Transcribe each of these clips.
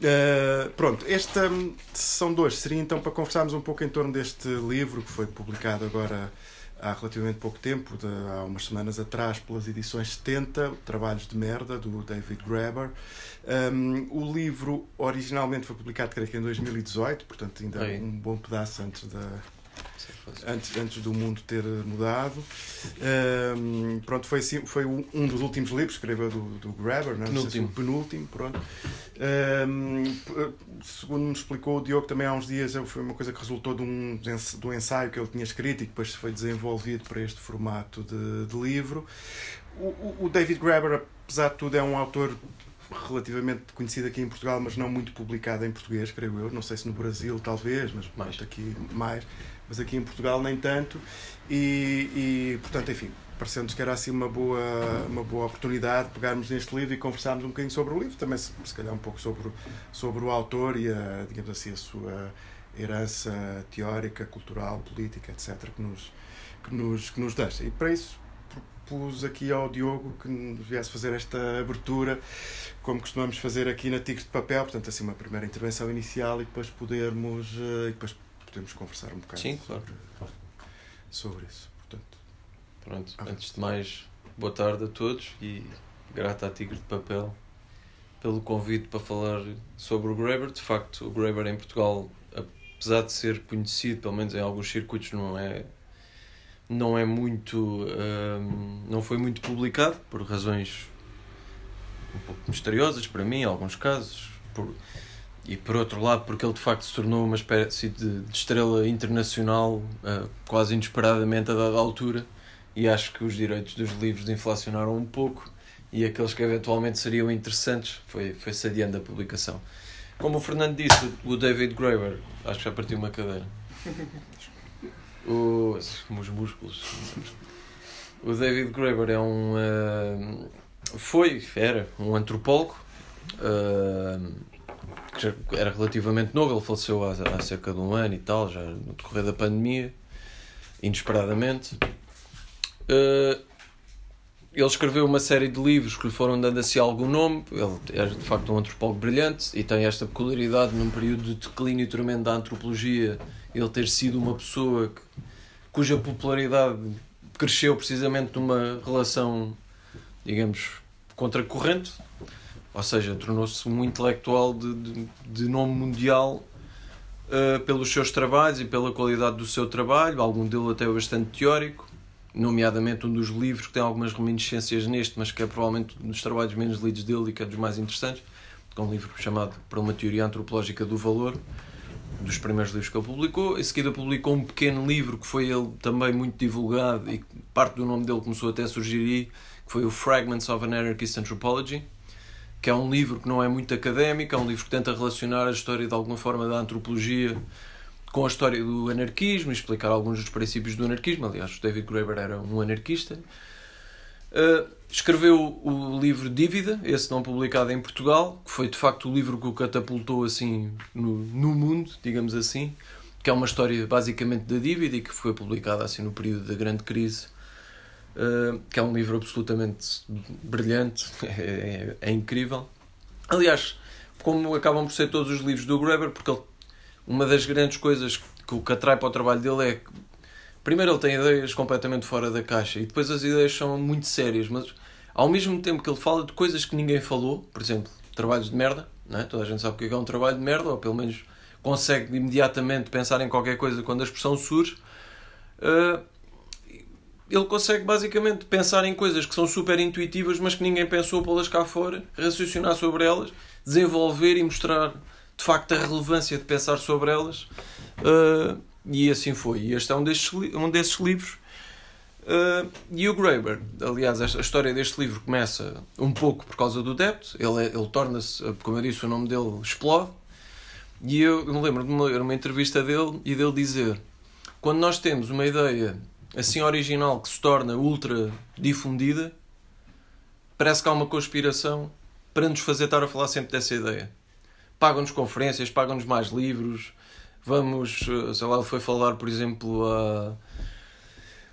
Uh, pronto, esta hum, são dois. Seria então para conversarmos um pouco em torno deste livro que foi publicado agora há relativamente pouco tempo, de, há umas semanas atrás, pelas edições 70, Trabalhos de Merda, do David Graeber. Um, o livro originalmente foi publicado, creio que em 2018, portanto, ainda um bom pedaço antes da antes, antes do mundo ter mudado. Um, pronto, foi, assim, foi um dos últimos livros que escreveu do, do Grabber, não, penúltimo. Se penúltimo, pronto. Um, segundo me explicou o Diogo também há uns dias, foi uma coisa que resultou de um, de um ensaio que ele tinha escrito e que depois foi desenvolvido para este formato de, de livro. O, o David Grabber, apesar de tudo, é um autor relativamente conhecido aqui em Portugal, mas não muito publicado em português, creio eu. Não sei se no Brasil, talvez, mas mais. aqui mais mas aqui em Portugal nem tanto. E, e portanto, enfim, parecendo-nos que era assim uma boa, uma boa oportunidade de pegarmos neste livro e conversarmos um bocadinho sobre o livro, também se, se calhar um pouco sobre, sobre o autor e a, digamos assim, a sua herança teórica, cultural, política, etc., que nos, que nos, que nos deixa. E para isso propus aqui ao Diogo que nos viesse fazer esta abertura, como costumamos fazer aqui na Tigre de Papel, portanto, assim, uma primeira intervenção inicial e depois podermos. Eh, e depois podemos conversar um bocado Sim, claro. sobre, sobre isso. Portanto, Pronto, ah, antes de mais, boa tarde a todos e grata à Tigre de Papel pelo convite para falar sobre o Graeber. De facto, o Graeber em Portugal, apesar de ser conhecido, pelo menos em alguns circuitos, não é não é muito hum, não foi muito publicado por razões um pouco misteriosas para mim em alguns casos por e por outro lado porque ele de facto se tornou uma espécie de, de estrela internacional uh, quase inesperadamente a dada altura e acho que os direitos dos livros inflacionaram um pouco e aqueles que eventualmente seriam interessantes foi, foi se adiando a publicação. Como o Fernando disse, o David Graeber, acho que já partiu uma cadeira. Os músculos. O David Graeber é um. Uh, foi, era, um antropólogo. Uh, que era relativamente novo, ele faleceu há, há cerca de um ano e tal, já no decorrer da pandemia, inesperadamente. Uh, ele escreveu uma série de livros que lhe foram dando assim algum nome. Ele era de facto um antropólogo brilhante e tem esta peculiaridade num período de declínio tremendo da antropologia, ele ter sido uma pessoa que, cuja popularidade cresceu precisamente numa relação, digamos, contracorrente ou seja, tornou-se um intelectual de, de, de nome mundial uh, pelos seus trabalhos e pela qualidade do seu trabalho, algum dele até bastante teórico, nomeadamente um dos livros que tem algumas reminiscências neste, mas que é provavelmente um dos trabalhos menos lidos dele e que é dos mais interessantes, que é um livro chamado Para uma Teoria Antropológica do Valor, dos primeiros livros que ele publicou. Em seguida publicou um pequeno livro que foi ele também muito divulgado e parte do nome dele começou até a surgir aí, que foi o Fragments of an Anarchist Anthropology, que é um livro que não é muito académico, é um livro que tenta relacionar a história de alguma forma da antropologia com a história do anarquismo, explicar alguns dos princípios do anarquismo. Aliás, David Graeber era um anarquista. Uh, escreveu o livro Dívida, esse não publicado em Portugal, que foi de facto o livro que o catapultou assim no, no mundo, digamos assim, que é uma história basicamente da dívida e que foi publicada assim no período da grande crise uh, que é um livro absolutamente brilhante, é, é, é, incrível. Aliás, como acabam por ser todos os livros do Graeber, porque ele, uma das grandes coisas que o que atrai para o trabalho dele é que, primeiro, ele tem ideias completamente fora da caixa e depois as ideias são muito sérias, mas ao mesmo tempo que ele fala de coisas que ninguém falou, por exemplo, trabalhos de merda, não é? toda a gente sabe o que é, é um trabalho de merda, ou pelo menos consegue imediatamente pensar em qualquer coisa quando a expressão surge. Uh, ele consegue basicamente pensar em coisas que são super intuitivas, mas que ninguém pensou pô-las cá fora, raciocinar sobre elas, desenvolver e mostrar de facto a relevância de pensar sobre elas. Uh, e assim foi. Este é um desses, um desses livros. Uh, e o Graeber, aliás, a história deste livro começa um pouco por causa do débito. Ele, é, ele torna-se, como eu disse, o nome dele explode. E eu me lembro de uma, uma entrevista dele e dele dizer: quando nós temos uma ideia assim original que se torna ultra difundida, parece que há uma conspiração para nos fazer estar a falar sempre dessa ideia. Pagam-nos conferências, pagam-nos mais livros, vamos, eh, sei lá, foi falar, por exemplo, a,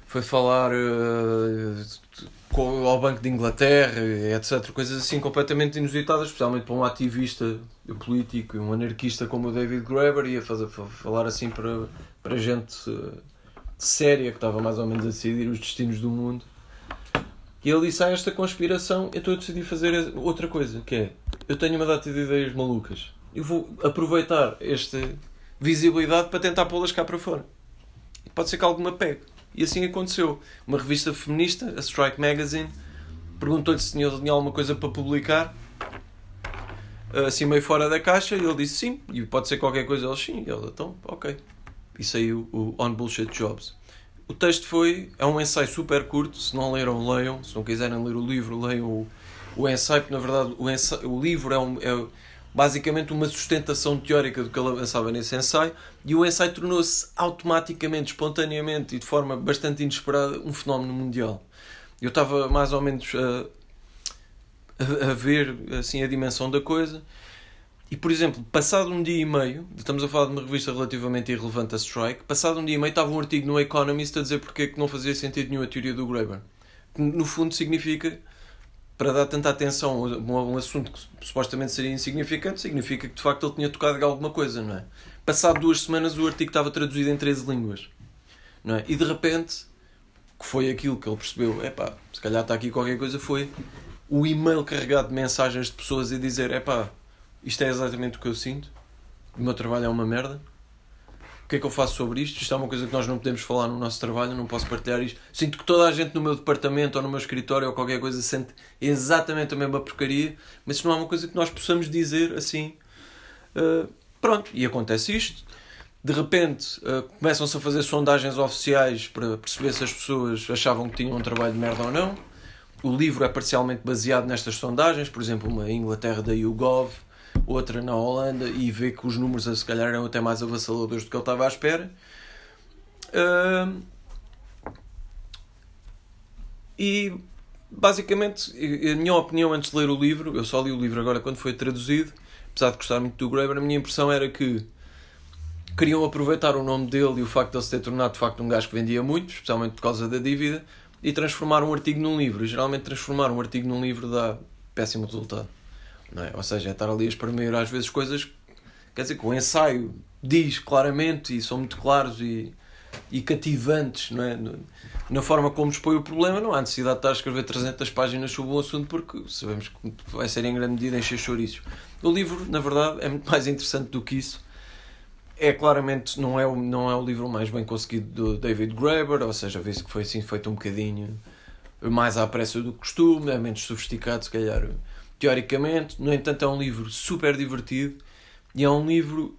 foi falar uh, ao Banco de Inglaterra, etc. Coisas assim completamente inusitadas, especialmente para um ativista político e um anarquista como o David Graeber, ia fazer, falar assim para, para gente uh, séria que estava mais ou menos a decidir os destinos do mundo. E ele disse: Ah, esta conspiração, então eu decidi fazer outra coisa, que é eu tenho uma data de ideias malucas. Eu vou aproveitar esta visibilidade para tentar pô-las cá para fora. Pode ser que alguma pegue. E assim aconteceu. Uma revista feminista, a Strike Magazine, perguntou-lhe se tinha, tinha alguma coisa para publicar, assim meio fora da caixa, e ele disse sim, e pode ser qualquer coisa. Ele sim, e ele, então, ok. E saiu o On Bullshit Jobs. O texto foi, é um ensaio super curto, se não leram, leiam, se não quiserem ler o livro, leiam o, o ensaio, porque na verdade o, ensaio, o livro é, um, é basicamente uma sustentação teórica do que ele avançava nesse ensaio, e o ensaio tornou-se automaticamente, espontaneamente e de forma bastante inesperada um fenómeno mundial. Eu estava mais ou menos a, a, a ver assim a dimensão da coisa. E, por exemplo, passado um dia e meio, estamos a falar de uma revista relativamente irrelevante a Strike, passado um dia e meio estava um artigo no Economist a dizer porque é que não fazia sentido nenhum a teoria do Graeber. Que, no fundo, significa para dar tanta atenção a um assunto que supostamente seria insignificante, significa que de facto ele tinha tocado em alguma coisa, não é? Passado duas semanas o artigo estava traduzido em 13 línguas, não é? E de repente, que foi aquilo que ele percebeu, é pá, se calhar está aqui qualquer coisa, foi o e-mail carregado de mensagens de pessoas a dizer, é pá, isto é exatamente o que eu sinto, o meu trabalho é uma merda, o que é que eu faço sobre isto? Isto é uma coisa que nós não podemos falar no nosso trabalho, não posso partilhar isto. Sinto que toda a gente no meu departamento ou no meu escritório ou qualquer coisa sente exatamente a mesma porcaria, mas isso não é uma coisa que nós possamos dizer assim. Uh, pronto, e acontece isto. De repente uh, começam-se a fazer sondagens oficiais para perceber se as pessoas achavam que tinham um trabalho de merda ou não. O livro é parcialmente baseado nestas sondagens, por exemplo, uma Inglaterra da YouGov outra na Holanda e vê que os números se calhar eram até mais avassaladores do que ele estava à espera. Uh, e basicamente, a minha opinião antes de ler o livro, eu só li o livro agora quando foi traduzido, apesar de gostar muito do Graeber, a minha impressão era que queriam aproveitar o nome dele e o facto de ele se ter tornado de facto um gajo que vendia muito, especialmente por causa da dívida, e transformar um artigo num livro. E geralmente transformar um artigo num livro dá péssimo resultado. Não é? Ou seja, é estar ali a espremer às vezes coisas. Quer dizer, que o ensaio diz claramente e são muito claros e, e cativantes não é? na forma como expõe o problema. Não há necessidade de estar a escrever 300 páginas sobre um assunto porque sabemos que vai ser em grande medida encher chouriços. O livro, na verdade, é muito mais interessante do que isso. É claramente, não é, o, não é o livro mais bem conseguido do David Graeber, ou seja, vê-se que foi assim feito um bocadinho mais à pressa do costume, é menos sofisticado, se calhar teoricamente. No entanto, é um livro super divertido e é um livro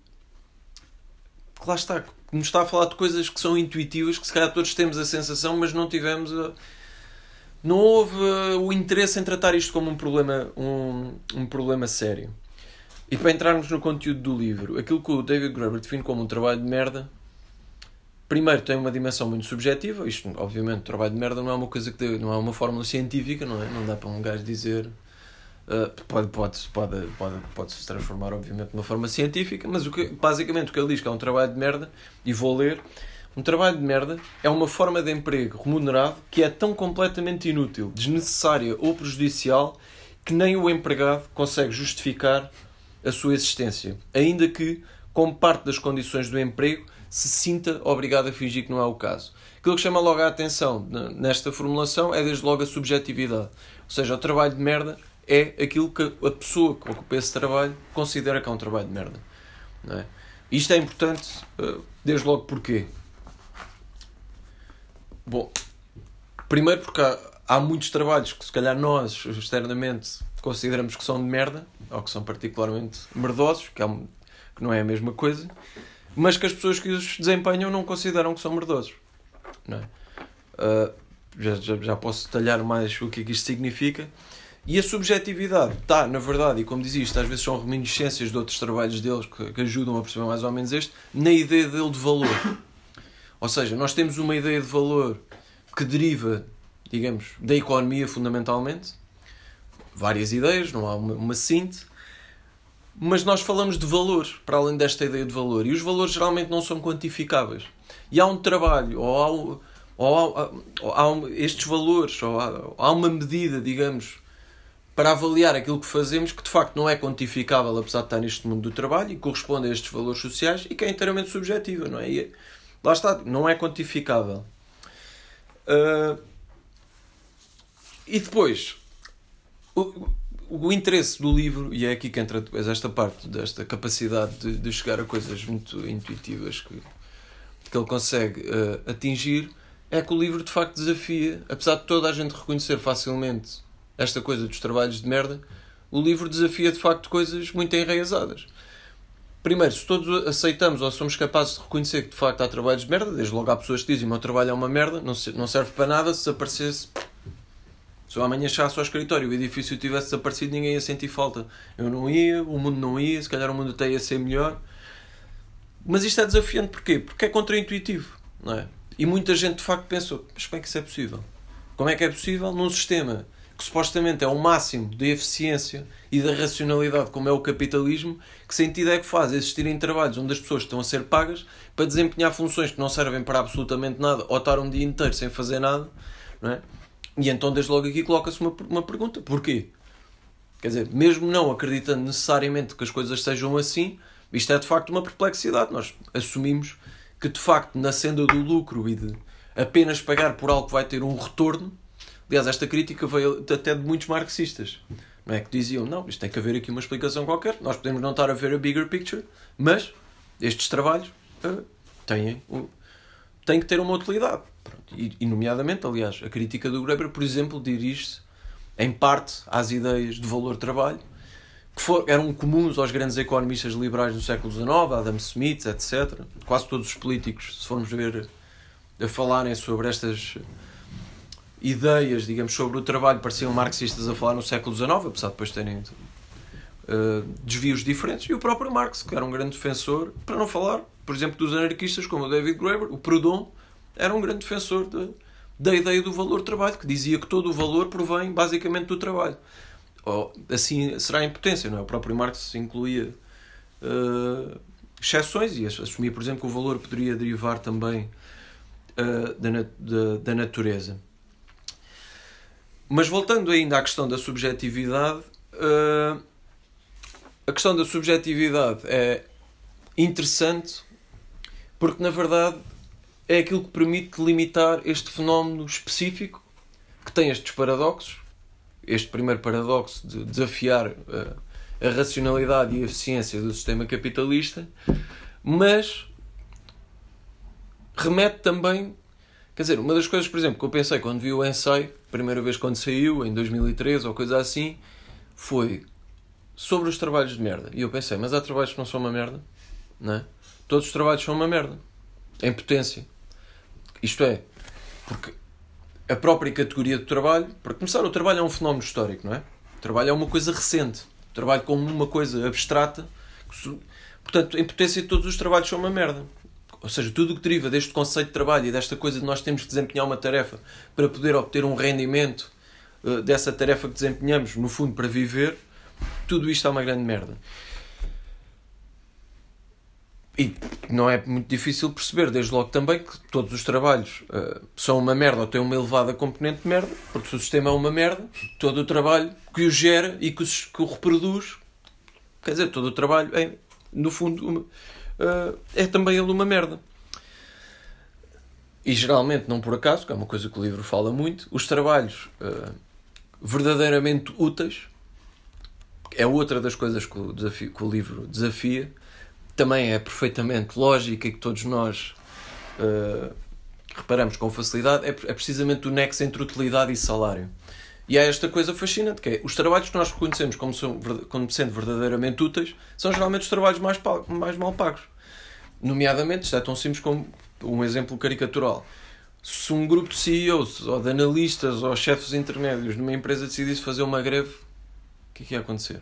que lá está, que nos está a falar de coisas que são intuitivas, que se calhar todos temos a sensação, mas não tivemos. A... Não houve o interesse em tratar isto como um problema, um, um problema sério. E para entrarmos no conteúdo do livro, aquilo que o David Graeber define como um trabalho de merda, primeiro tem uma dimensão muito subjetiva. Isto, obviamente, trabalho de merda não é uma coisa que não é uma fórmula científica, não é? Não dá para um gajo dizer Uh, pode, pode, pode, pode, pode se transformar, obviamente, de uma forma científica, mas o que, basicamente o que ele diz que é um trabalho de merda, e vou ler: um trabalho de merda é uma forma de emprego remunerado que é tão completamente inútil, desnecessária ou prejudicial que nem o empregado consegue justificar a sua existência, ainda que, como parte das condições do emprego, se sinta obrigado a fingir que não é o caso. Aquilo que chama logo a atenção nesta formulação é desde logo a subjetividade. Ou seja, o trabalho de merda é aquilo que a pessoa que ocupa esse trabalho considera que é um trabalho de merda. Não é? Isto é importante, eh, desde logo porquê? Bom, primeiro porque há, há muitos trabalhos que se calhar nós externamente consideramos que são de merda, ou que são particularmente merdosos, que, é, que não é a mesma coisa, mas que as pessoas que os desempenham não consideram que são merdosos. Não é? Uh, já, já, já posso detalhar mais o que é que isto significa. E a subjetividade está, na verdade, e como dizia isto, às vezes são reminiscências de outros trabalhos deles que, que ajudam a perceber mais ou menos este, na ideia dele de valor. Ou seja, nós temos uma ideia de valor que deriva, digamos, da economia fundamentalmente. Várias ideias, não há uma, uma síntese. Mas nós falamos de valor, para além desta ideia de valor. E os valores geralmente não são quantificáveis. E há um trabalho, ou há ou há, ou há estes valores, ou há, há uma medida, digamos, para avaliar aquilo que fazemos que de facto não é quantificável, apesar de estar neste mundo do trabalho, e corresponde a estes valores sociais e que é inteiramente subjetiva, não é? E, lá está, não é quantificável. Uh, e depois, o, o interesse do livro, e é aqui que entra depois esta parte desta capacidade de, de chegar a coisas muito intuitivas que, que ele consegue uh, atingir, é que o livro de facto desafia, apesar de toda a gente reconhecer facilmente esta coisa dos trabalhos de merda, o livro desafia de facto coisas muito enraizadas. Primeiro, se todos aceitamos ou somos capazes de reconhecer que de facto há trabalhos de merda, desde logo há pessoas que dizem o meu trabalho é uma merda, não serve para nada se aparecesse se eu amanhã chegasse ao escritório e o edifício tivesse desaparecido, ninguém ia sentir falta. Eu não ia, o mundo não ia, se calhar o mundo até ia ser melhor. Mas isto é desafiante porquê? Porque é contraintuitivo, não é? E muita gente de facto pensou, mas como é que isso é possível? Como é que é possível num sistema que supostamente é o máximo da eficiência e da racionalidade, como é o capitalismo, que sentido é que faz existirem trabalhos onde as pessoas estão a ser pagas para desempenhar funções que não servem para absolutamente nada ou estar um dia inteiro sem fazer nada, não é? E então, desde logo aqui, coloca-se uma, uma pergunta: porquê? Quer dizer, mesmo não acreditando necessariamente que as coisas sejam assim, isto é de facto uma perplexidade. Nós assumimos que, de facto, na senda do lucro e de apenas pagar por algo que vai ter um retorno. Aliás, esta crítica veio até de muitos marxistas, não é? Que diziam: não, isto tem que haver aqui uma explicação qualquer. Nós podemos não estar a ver a bigger picture, mas estes trabalhos uh, têm, têm que ter uma utilidade. E, e, nomeadamente, aliás, a crítica do Graeber, por exemplo, dirige-se em parte às ideias de valor-trabalho que for, eram comuns aos grandes economistas liberais do século XIX, Adam Smith, etc. Quase todos os políticos, se formos ver a falarem sobre estas ideias, digamos, sobre o trabalho, pareciam marxistas a falar no século XIX, apesar de depois terem uh, desvios diferentes. E o próprio Marx, que era um grande defensor, para não falar, por exemplo, dos anarquistas como o David Graeber, o Proudhon, era um grande defensor de, da ideia do valor trabalho, que dizia que todo o valor provém basicamente do trabalho. Ou, assim será em potência, não é? O próprio Marx incluía uh, exceções e assumia, por exemplo, que o valor poderia derivar também uh, da, da, da natureza. Mas voltando ainda à questão da subjetividade, uh, a questão da subjetividade é interessante porque, na verdade, é aquilo que permite limitar este fenómeno específico que tem estes paradoxos. Este primeiro paradoxo de desafiar a, eh, a racionalidade e a eficiência do sistema capitalista, mas remete também. Quer dizer, uma das coisas, por exemplo, que eu pensei quando vi o ensaio, primeira vez quando saiu, em 2013 ou coisa assim, foi sobre os trabalhos de merda. E eu pensei, mas há trabalhos que não são uma merda, não é? Todos os trabalhos são uma merda, em potência. Isto é, porque a própria categoria do trabalho, para começar, o trabalho é um fenómeno histórico, não é? O trabalho é uma coisa recente. O trabalho como uma coisa abstrata. Portanto, em potência, todos os trabalhos são uma merda. Ou seja, tudo o que deriva deste conceito de trabalho e desta coisa de nós temos que desempenhar uma tarefa para poder obter um rendimento uh, dessa tarefa que desempenhamos, no fundo, para viver, tudo isto é uma grande merda. E não é muito difícil perceber, desde logo também, que todos os trabalhos uh, são uma merda ou têm uma elevada componente de merda, porque se o sistema é uma merda, todo o trabalho que o gera e que o, que o reproduz, quer dizer, todo o trabalho é, no fundo, uma, uh, é também ele uma merda. E geralmente, não por acaso, que é uma coisa que o livro fala muito, os trabalhos uh, verdadeiramente úteis é outra das coisas que o, desafio, que o livro desafia também é perfeitamente lógica e que todos nós uh, reparamos com facilidade, é, é precisamente o nexo entre utilidade e salário. E há esta coisa fascinante, que é os trabalhos que nós reconhecemos como, são, como sendo verdadeiramente úteis são geralmente os trabalhos mais, mais mal pagos. Nomeadamente, isto é tão simples como um exemplo caricatural. Se um grupo de CEOs, ou de analistas, ou chefes intermédios numa empresa decidisse fazer uma greve, o que é que ia acontecer?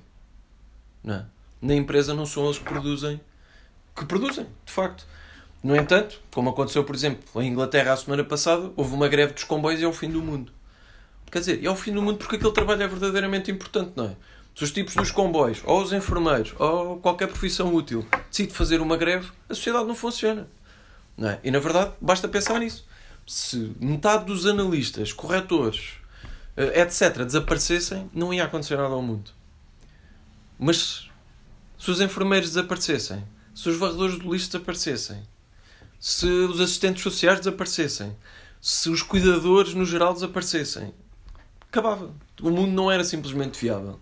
Não. Na empresa não são eles que produzem que produzem, de facto. No entanto, como aconteceu, por exemplo, em Inglaterra a semana passada, houve uma greve dos comboios e é o fim do mundo. Quer dizer, é o fim do mundo porque aquele trabalho é verdadeiramente importante, não é? Se os tipos dos comboios, ou os enfermeiros, ou qualquer profissão útil decide fazer uma greve, a sociedade não funciona. Não é? E na verdade, basta pensar nisso. se metade dos analistas, corretores, eh, etc., desaparecessem, não ia acontecer nada ao mundo. Mas se os enfermeiros desaparecessem, se os varredores do lixo desaparecessem, se os assistentes sociais desaparecessem, se os cuidadores no geral desaparecessem, acabava. O mundo não era simplesmente viável.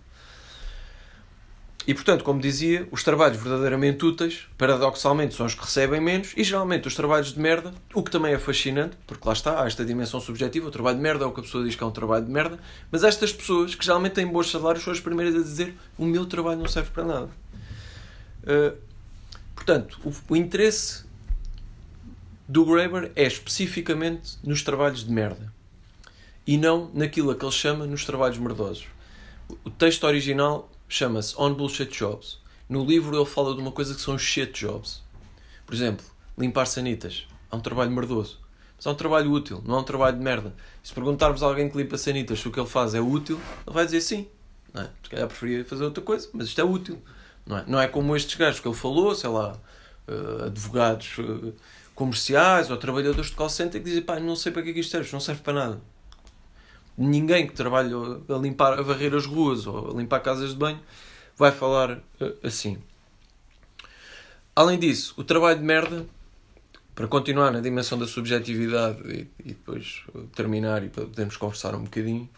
E portanto, como dizia, os trabalhos verdadeiramente úteis, paradoxalmente, são os que recebem menos e geralmente os trabalhos de merda, o que também é fascinante, porque lá está, há esta dimensão subjetiva, o trabalho de merda é o que a pessoa diz que é um trabalho de merda, mas estas pessoas que geralmente têm bons salários são as primeiras a dizer o meu trabalho não serve para nada. Uh, portanto, o, o interesse do Graeber é especificamente nos trabalhos de merda e não naquilo a que ele chama nos trabalhos merdosos. O texto original chama-se On Bullshit Jobs. No livro ele fala de uma coisa que são shit jobs. Por exemplo, limpar sanitas. É um trabalho merdoso. Mas é um trabalho útil, não é um trabalho de merda. E se perguntarmos a alguém que limpa sanitas se o que ele faz é útil, ele vai dizer sim. Não é? Se calhar preferia fazer outra coisa, mas isto é útil. Não é, não é como estes gajos que ele falou, sei lá, uh, advogados uh, comerciais ou trabalhadores de call center que dizem, pá, não sei para que é que isto serve, não serve para nada ninguém que trabalha a limpar, a varrer as ruas ou a limpar casas de banho vai falar uh, assim. Além disso, o trabalho de merda, para continuar na dimensão da subjetividade e, e depois terminar e podermos conversar um bocadinho,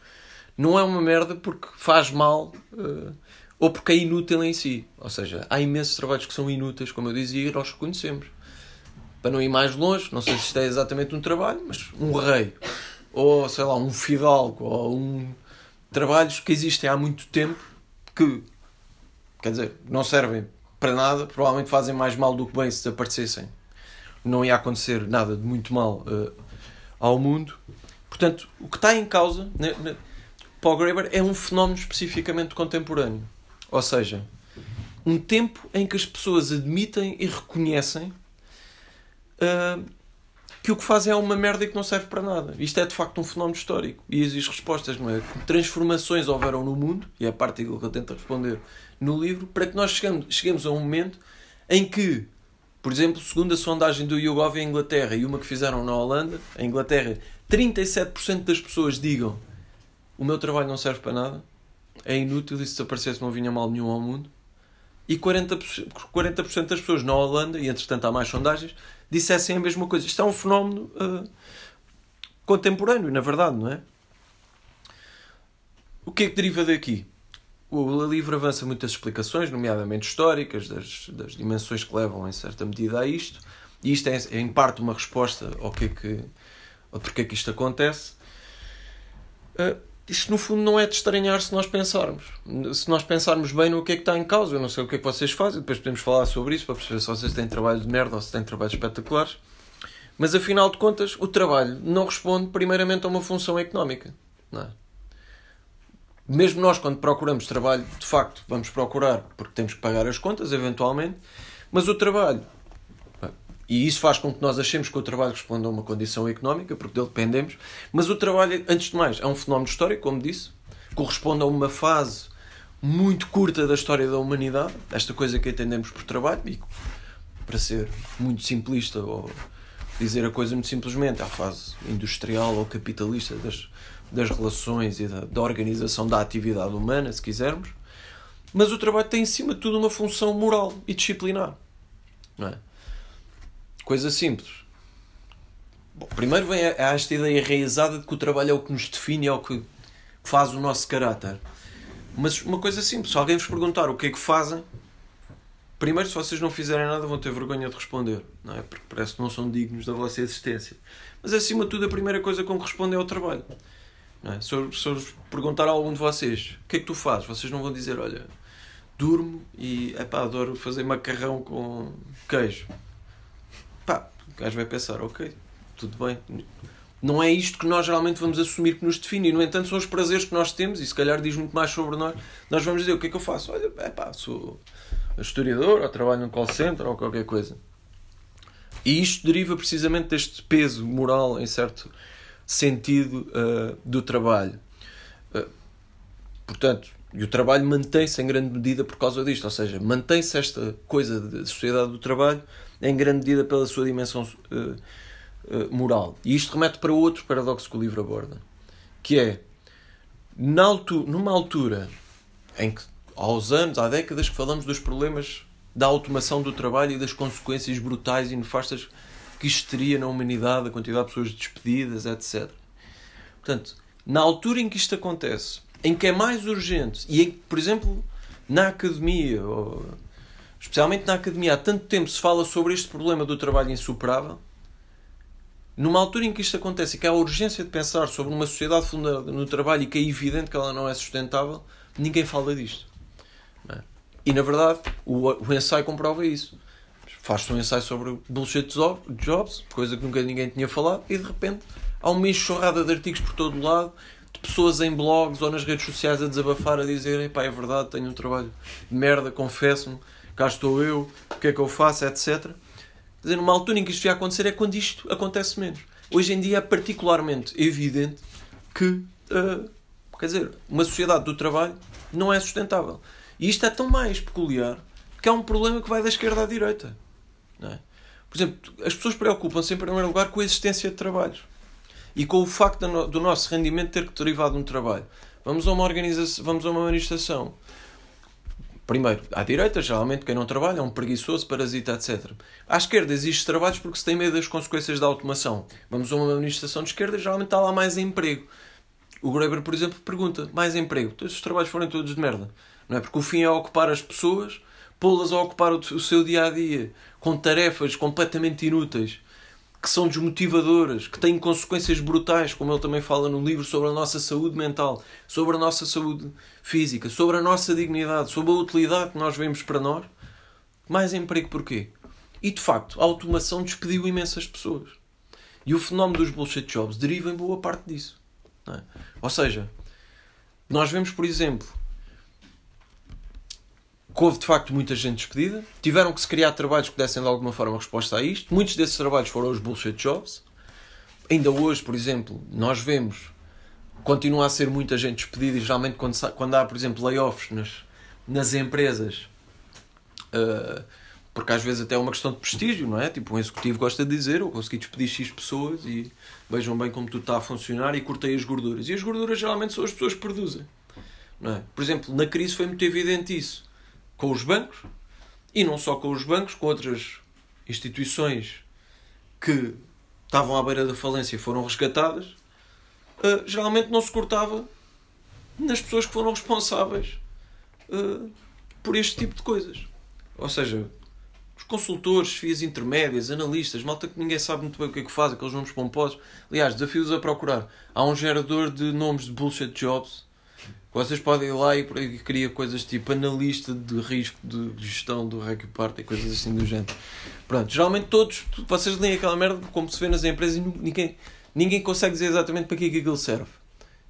não é uma merda porque faz mal uh, ou porque é inútil em si. Ou seja, há imensos trabalhos que são inúteis, como eu dizia, e nós conhecemos. Para não ir mais longe, não sei se isto é exatamente um trabalho, mas um rei ou sei lá, um fidalgo, ou um. trabalhos que existem há muito tempo que, quer dizer, não servem para nada, provavelmente fazem mais mal do que bem se desaparecessem. Não ia acontecer nada de muito mal uh, ao mundo. Portanto, o que está em causa né, né, Paul Graeber é um fenómeno especificamente contemporâneo. Ou seja, um tempo em que as pessoas admitem e reconhecem uh, que o que fazem é uma merda e que não serve para nada. Isto é de facto um fenómeno histórico e exige respostas, não é? Transformações houveram no mundo, e é a parte que eu tento responder no livro, para que nós cheguemos a um momento em que, por exemplo, segundo a sondagem do YouGov em Inglaterra e uma que fizeram na Holanda, em Inglaterra, 37% das pessoas digam o meu trabalho não serve para nada, é inútil e se desaparecesse não vinha mal nenhum ao mundo. E 40%, 40 das pessoas na Holanda, e entretanto há mais sondagens, dissessem a mesma coisa. Isto é um fenómeno uh, contemporâneo, na verdade, não é? O que é que deriva daqui? O livro avança muitas explicações, nomeadamente históricas, das, das dimensões que levam em certa medida a isto, e isto é, é em parte uma resposta ao que é que, ao porquê que isto acontece. Uh, isto no fundo não é de estranhar se nós pensarmos. Se nós pensarmos bem no que é que está em causa, eu não sei o que é que vocês fazem, depois podemos falar sobre isso para perceber se vocês têm trabalho de merda ou se têm trabalhos espetaculares. Mas afinal de contas, o trabalho não responde primeiramente a uma função económica. É? Mesmo nós, quando procuramos trabalho, de facto, vamos procurar porque temos que pagar as contas, eventualmente, mas o trabalho e isso faz com que nós achemos que o trabalho responda a uma condição económica, porque dele dependemos. Mas o trabalho, antes de mais, é um fenómeno histórico, como disse, corresponde a uma fase muito curta da história da humanidade, esta coisa que entendemos por trabalho, e para ser muito simplista ou dizer a coisa muito simplesmente, a fase industrial ou capitalista das, das relações e da, da organização da atividade humana, se quisermos. Mas o trabalho tem, em cima de tudo, uma função moral e disciplinar. Não é? Coisa simples. Bom, primeiro vem esta ideia enraizada de que o trabalho é o que nos define, é o que faz o nosso caráter. Mas uma coisa simples, se alguém vos perguntar o que é que fazem, primeiro, se vocês não fizerem nada, vão ter vergonha de responder, não é? Porque parece que não são dignos da vossa existência. Mas acima de tudo, a primeira coisa com que respondem é o trabalho. É? se, eu, se eu perguntar a algum de vocês o que é que tu fazes, vocês não vão dizer, olha, durmo e epá, adoro fazer macarrão com queijo pá, o gajo vai pensar, ok, tudo bem. Não é isto que nós geralmente vamos assumir que nos define. E, no entanto, são os prazeres que nós temos e se calhar diz muito mais sobre nós. Nós vamos dizer o que é que eu faço. Olha, é pá, sou historiador ou trabalho num call center ou qualquer coisa. E isto deriva precisamente deste peso moral, em certo sentido, uh, do trabalho. Uh, portanto, e o trabalho mantém-se em grande medida por causa disto. Ou seja, mantém-se esta coisa de sociedade do trabalho em grande medida pela sua dimensão uh, uh, moral. E isto remete para outro paradoxo que o livro aborda, que é, numa altura em que, aos anos, há décadas, que falamos dos problemas da automação do trabalho e das consequências brutais e nefastas que isto teria na humanidade, a quantidade de pessoas despedidas, etc. Portanto, na altura em que isto acontece, em que é mais urgente e em que, por exemplo, na academia, ou, especialmente na academia, há tanto tempo se fala sobre este problema do trabalho insuperável, numa altura em que isto acontece e que há a urgência de pensar sobre uma sociedade fundada no trabalho e que é evidente que ela não é sustentável, ninguém fala disto. É? E na verdade, o, o ensaio comprova isso. Faz-se um ensaio sobre bullshit jobs, coisa que nunca ninguém tinha falado, e de repente há uma enxurrada de artigos por todo o lado, de pessoas em blogs ou nas redes sociais a desabafar, a dizer: pá, é verdade, tenho um trabalho de merda, confesso-me, cá estou eu, o que é que eu faço, etc. Quer dizer, numa altura em que isto ia acontecer é quando isto acontece menos. Hoje em dia é particularmente evidente que, uh, quer dizer, uma sociedade do trabalho não é sustentável. E isto é tão mais peculiar que é um problema que vai da esquerda à direita. É? Por exemplo, as pessoas preocupam-se em primeiro lugar com a existência de trabalhos e com o facto do nosso rendimento ter que derivado de um trabalho. Vamos a uma organização, vamos a uma manifestação. Primeiro, à direita, geralmente quem não trabalha é um preguiçoso, parasita, etc. À esquerda existem trabalhos porque se tem medo das consequências da automação. Vamos a uma manifestação de esquerda geralmente está lá mais emprego. O Graeber, por exemplo, pergunta: mais emprego? Então, esses trabalhos forem todos de merda. Não é? Porque o fim é ocupar as pessoas, pô-las a ocupar o seu dia a dia com tarefas completamente inúteis, que são desmotivadoras, que têm consequências brutais, como ele também fala no livro, sobre a nossa saúde mental, sobre a nossa saúde física, sobre a nossa dignidade, sobre a utilidade que nós vemos para nós. Mais emprego porquê? E de facto, a automação despediu imensas pessoas. E o fenómeno dos bullshit jobs deriva em boa parte disso. É? Ou seja, nós vemos, por exemplo, houve de facto muita gente despedida, tiveram que se criar trabalhos que dessem de alguma forma resposta a isto. Muitos desses trabalhos foram os bullshit jobs. Ainda hoje, por exemplo, nós vemos continua a ser muita gente despedida e geralmente quando, quando há, por exemplo, layoffs nas, nas empresas, uh, porque às vezes até é uma questão de prestígio, não é? Tipo, um executivo gosta de dizer: Eu consegui despedir X pessoas e vejam bem como tudo está a funcionar e cortei as gorduras. E as gorduras geralmente são as pessoas que produzem. Não é? Por exemplo, na crise foi muito evidente isso com os bancos e não só com os bancos, com outras instituições que estavam à beira da falência e foram resgatadas, uh, geralmente não se cortava nas pessoas que foram responsáveis uh, por este tipo de coisas. Ou seja, os consultores, fias intermédias, analistas, malta que ninguém sabe muito bem o que é que faz, aqueles nomes pomposos. Aliás, desafios a procurar. Há um gerador de nomes de bullshit jobs vocês podem ir lá e cria coisas tipo analista de risco de gestão do REC Party coisas assim do género. Pronto, geralmente todos, vocês leem aquela merda como se vê nas empresas e ninguém, ninguém consegue dizer exatamente para que é que aquilo serve.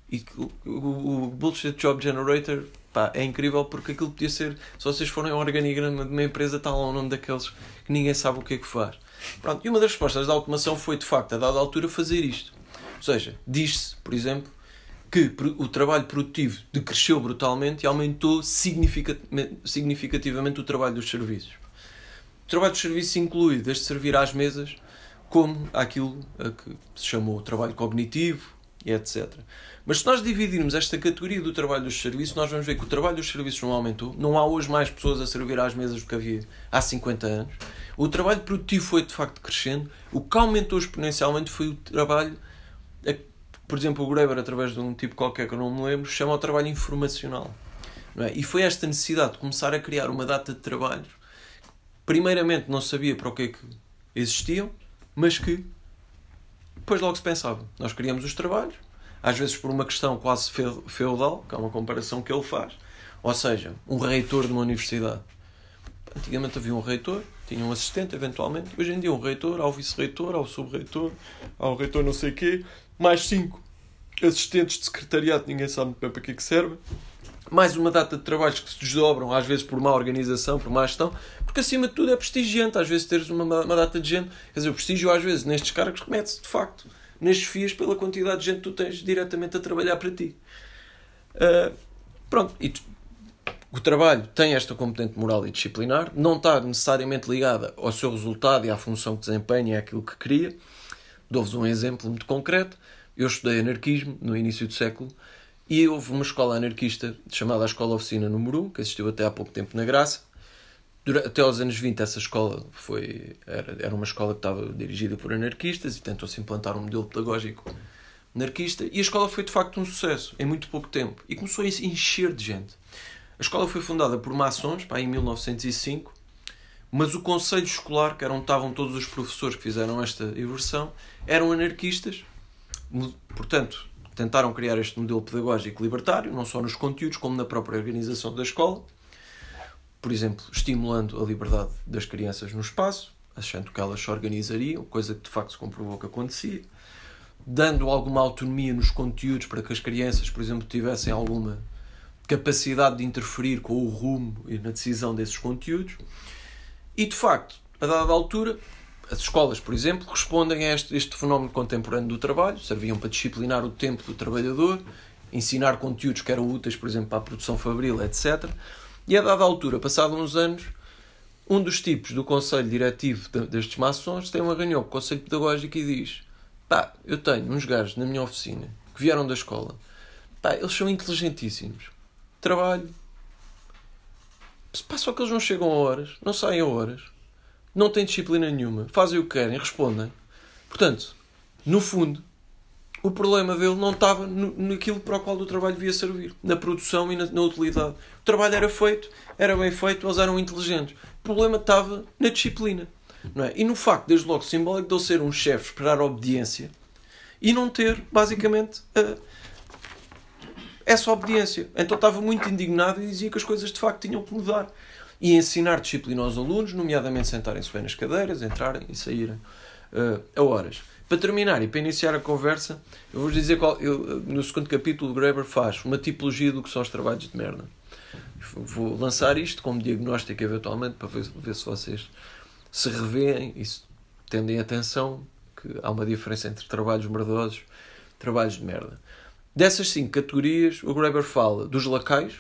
E o, o, o Bullshit Job Generator pá, é incrível porque aquilo podia ser, se vocês forem ao organigrama de uma empresa, está lá o nome daqueles que ninguém sabe o que é que faz. Pronto, e uma das respostas da automação foi de facto, a dada altura, fazer isto. Ou seja, diz-se, por exemplo, que o trabalho produtivo decresceu brutalmente e aumentou significativamente o trabalho dos serviços. O trabalho dos serviços inclui desde servir às mesas como aquilo a que se chamou trabalho cognitivo e etc. Mas se nós dividirmos esta categoria do trabalho dos serviços, nós vamos ver que o trabalho dos serviços não aumentou, não há hoje mais pessoas a servir às mesas do que havia há 50 anos. O trabalho produtivo foi de facto crescendo, o que aumentou exponencialmente foi o trabalho por exemplo, o Greber, através de um tipo qualquer que eu não me lembro, chama o trabalho informacional. É? E foi esta necessidade de começar a criar uma data de trabalhos que, primeiramente, não sabia para o que é que existiam, mas que depois logo se pensava. Nós criamos os trabalhos, às vezes por uma questão quase feudal, que é uma comparação que ele faz. Ou seja, um reitor de uma universidade. Antigamente havia um reitor, tinha um assistente, eventualmente. Hoje em dia, um reitor, há o vice-reitor, há o sub-reitor, há o reitor não sei quê, mais cinco assistentes de secretariado, ninguém sabe bem para que, é que serve. Mais uma data de trabalhos que se desdobram, às vezes por má organização, por má gestão, porque acima de tudo é prestigiante. Às vezes teres uma, uma data de gente, quer dizer, o prestígio às vezes nestes cargos remete-se de facto nas fias pela quantidade de gente que tu tens diretamente a trabalhar para ti. Uh, pronto, e tu, o trabalho tem esta componente moral e disciplinar, não está necessariamente ligada ao seu resultado e à função que desempenha e àquilo que cria Dou-vos um exemplo muito concreto. Eu estudei anarquismo no início do século e houve uma escola anarquista chamada Escola Oficina Número 1, que existiu até há pouco tempo na Graça. até aos anos 20 essa escola foi, era, era uma escola que estava dirigida por anarquistas e tentou-se implantar um modelo pedagógico anarquista e a escola foi de facto um sucesso em muito pouco tempo e começou a encher de gente. A escola foi fundada por maçons pá, em 1905, mas o conselho escolar, que eram, estavam todos os professores que fizeram esta inversão, eram anarquistas. Portanto, tentaram criar este modelo pedagógico libertário, não só nos conteúdos, como na própria organização da escola. Por exemplo, estimulando a liberdade das crianças no espaço, achando que elas se organizariam, coisa que de facto se comprovou que acontecia dando alguma autonomia nos conteúdos para que as crianças, por exemplo, tivessem alguma capacidade de interferir com o rumo e na decisão desses conteúdos. E de facto, a dada altura, as escolas, por exemplo, respondem a este, este fenómeno contemporâneo do trabalho, serviam para disciplinar o tempo do trabalhador, ensinar conteúdos que eram úteis, por exemplo, para a produção fabril, etc. E a dada altura, passados uns anos, um dos tipos do conselho diretivo destes maçons tem uma reunião com o conselho pedagógico e diz Pá, eu tenho uns gajos na minha oficina que vieram da escola. Pá, eles são inteligentíssimos. Trabalho. Pá, só que eles não chegam a horas, não saem a horas, não têm disciplina nenhuma, fazem o que querem, respondem. Portanto, no fundo, o problema dele não estava naquilo para o qual o trabalho devia servir, na produção e na, na, utilidade. O trabalho era feito, era bem feito, eles eram inteligentes. O problema estava na disciplina. Não é? E no facto, desde logo, simbólico de ele ser um chefe, esperar obediência e não ter, basicamente, uh, essa obediência. Então estava muito indignado e dizia que as coisas de facto tinham que mudar. E ensinar disciplina aos alunos, nomeadamente sentarem-se bem nas cadeiras, entrarem e saírem uh, a horas. Para terminar e para iniciar a conversa, eu vou dizer qual. Eu, no segundo capítulo, o Graeber faz uma tipologia do que são os trabalhos de merda. Vou lançar isto como diagnóstico, eventualmente, para ver, ver se vocês se revêem e tendem atenção que há uma diferença entre trabalhos merdosos e trabalhos de merda. Dessas cinco categorias, o Graeber fala dos lacais,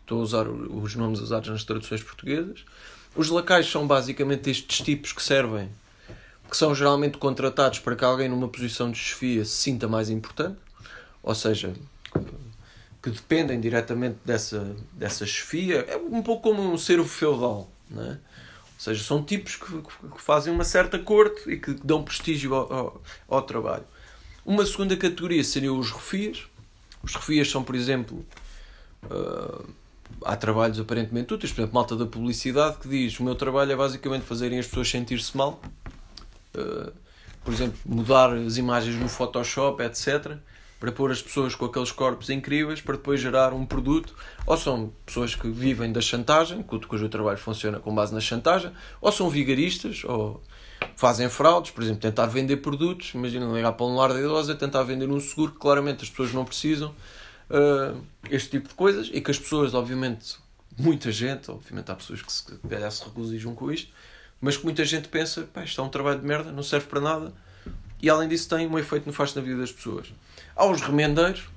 estou a usar os nomes usados nas traduções portuguesas. Os lacais são basicamente estes tipos que servem, que são geralmente contratados para que alguém numa posição de chefia se sinta mais importante, ou seja, que dependem diretamente dessa, dessa chefia. É um pouco como um servo feudal, não é? Ou seja, são tipos que, que fazem uma certa corte e que dão prestígio ao, ao, ao trabalho. Uma segunda categoria seriam os refias. Os refias são, por exemplo, uh, há trabalhos aparentemente úteis, por exemplo, malta da publicidade que diz: O meu trabalho é basicamente fazerem as pessoas sentir-se mal. Uh, por exemplo, mudar as imagens no Photoshop, etc para pôr as pessoas com aqueles corpos incríveis para depois gerar um produto. Ou são pessoas que vivem da chantagem, cujo trabalho funciona com base na chantagem, ou são vigaristas, ou fazem fraudes, por exemplo, tentar vender produtos. Imagina ligar para um lar de idosa tentar vender um seguro que claramente as pessoas não precisam. Uh, este tipo de coisas e que as pessoas, obviamente, muita gente, obviamente há pessoas que se, se regozijam com isto, mas que muita gente pensa, pá, isto é um trabalho de merda, não serve para nada e além disso tem um efeito nefasto na vida das pessoas. Há os remendeiros,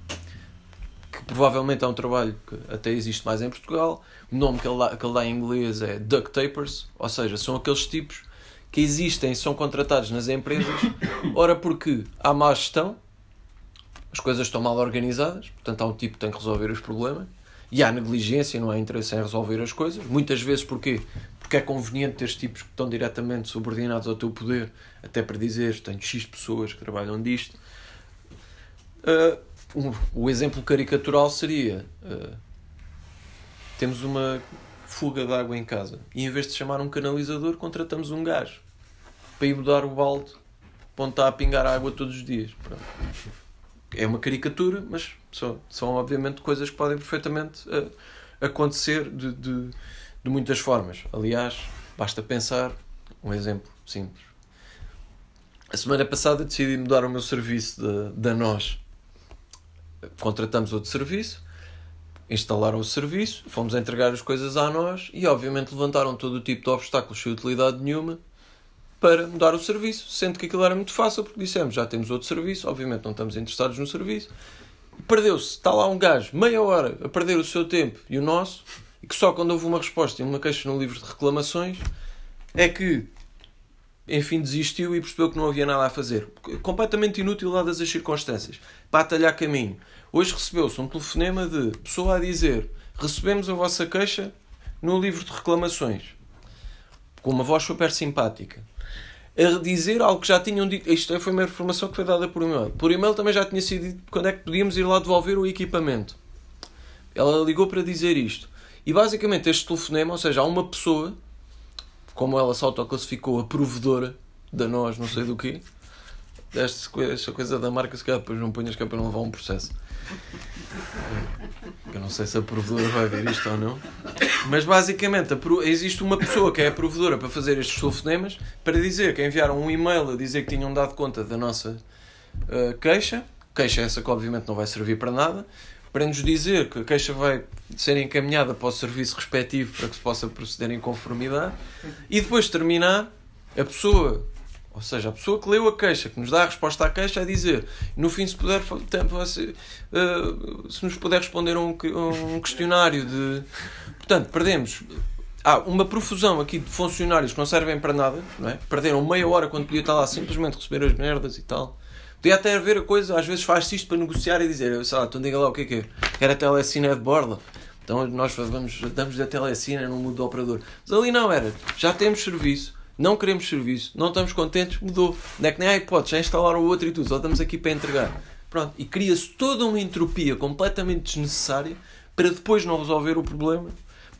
que provavelmente é um trabalho que até existe mais em Portugal. O nome que ele dá, que ele dá em inglês é duct tapers, ou seja, são aqueles tipos que existem, são contratados nas empresas, ora porque há má gestão, as coisas estão mal organizadas, portanto há um tipo que tem que resolver os problemas, e há negligência, não há interesse em resolver as coisas. Muitas vezes porquê? Porque é conveniente ter tipos que estão diretamente subordinados ao teu poder, até para dizer tenho X pessoas que trabalham disto. Uh, um, o exemplo caricatural seria: uh, temos uma fuga de água em casa e em vez de chamar um canalizador, contratamos um gajo para ir mudar o balde onde a pingar água todos os dias. Pronto. É uma caricatura, mas são, são obviamente coisas que podem perfeitamente uh, acontecer de, de, de muitas formas. Aliás, basta pensar um exemplo simples. A semana passada decidi mudar o meu serviço da, nós contratamos outro serviço, instalaram o serviço, fomos entregar as coisas a nós e, obviamente, levantaram todo o tipo de obstáculos sem utilidade nenhuma para mudar o serviço, sendo que aquilo era muito fácil, porque dissemos já temos outro serviço, obviamente não estamos interessados no serviço. Perdeu-se, está lá um gajo, meia hora, a perder o seu tempo e o nosso, e que só quando houve uma resposta e uma queixa no livro de reclamações é que enfim, desistiu e percebeu que não havia nada a fazer. Completamente inútil dadas as circunstâncias. Para atalhar caminho. Hoje recebeu-se um telefonema de pessoa a dizer recebemos a vossa queixa no livro de reclamações. Com uma voz super simpática. A dizer algo que já tinham dito. Isto foi uma informação que foi dada por e-mail. Por e-mail também já tinha sido dito quando é que podíamos ir lá devolver o equipamento. Ela ligou para dizer isto. E basicamente este telefonema, ou seja, há uma pessoa, como ela se autoclassificou, a provedora da nós, não sei do quê, esta coisa da marca, se calhar depois não ponhas que é para não levar um processo. Eu não sei se a provedora vai ver isto ou não. Mas basicamente existe uma pessoa que é a provedora para fazer estes telefonemas para dizer que enviaram um e-mail a dizer que tinham dado conta da nossa uh, queixa. Queixa essa que obviamente não vai servir para nada. Para nos dizer que a queixa vai ser encaminhada para o serviço respectivo para que se possa proceder em conformidade. E depois terminar, a pessoa ou seja, a pessoa que leu a queixa, que nos dá a resposta à queixa, a dizer, no fim, se puder, se, uh, se nos puder responder a um, um questionário de. Portanto, perdemos. Há uma profusão aqui de funcionários que não servem para nada, não é? Perderam meia hora quando podia estar lá simplesmente receber as merdas e tal. Podia até haver a coisa, às vezes faz-se isto para negociar e dizer, sei lá, então diga lá o que é que é. Quer a telecina de borda. Então nós vamos, damos a telecina no mundo do operador. Mas ali não era. Já temos serviço não queremos serviço, não estamos contentes, mudou. Não é que nem há hipótese, já instalaram o outro e tudo, só estamos aqui para entregar. Pronto, e cria-se toda uma entropia completamente desnecessária para depois não resolver o problema.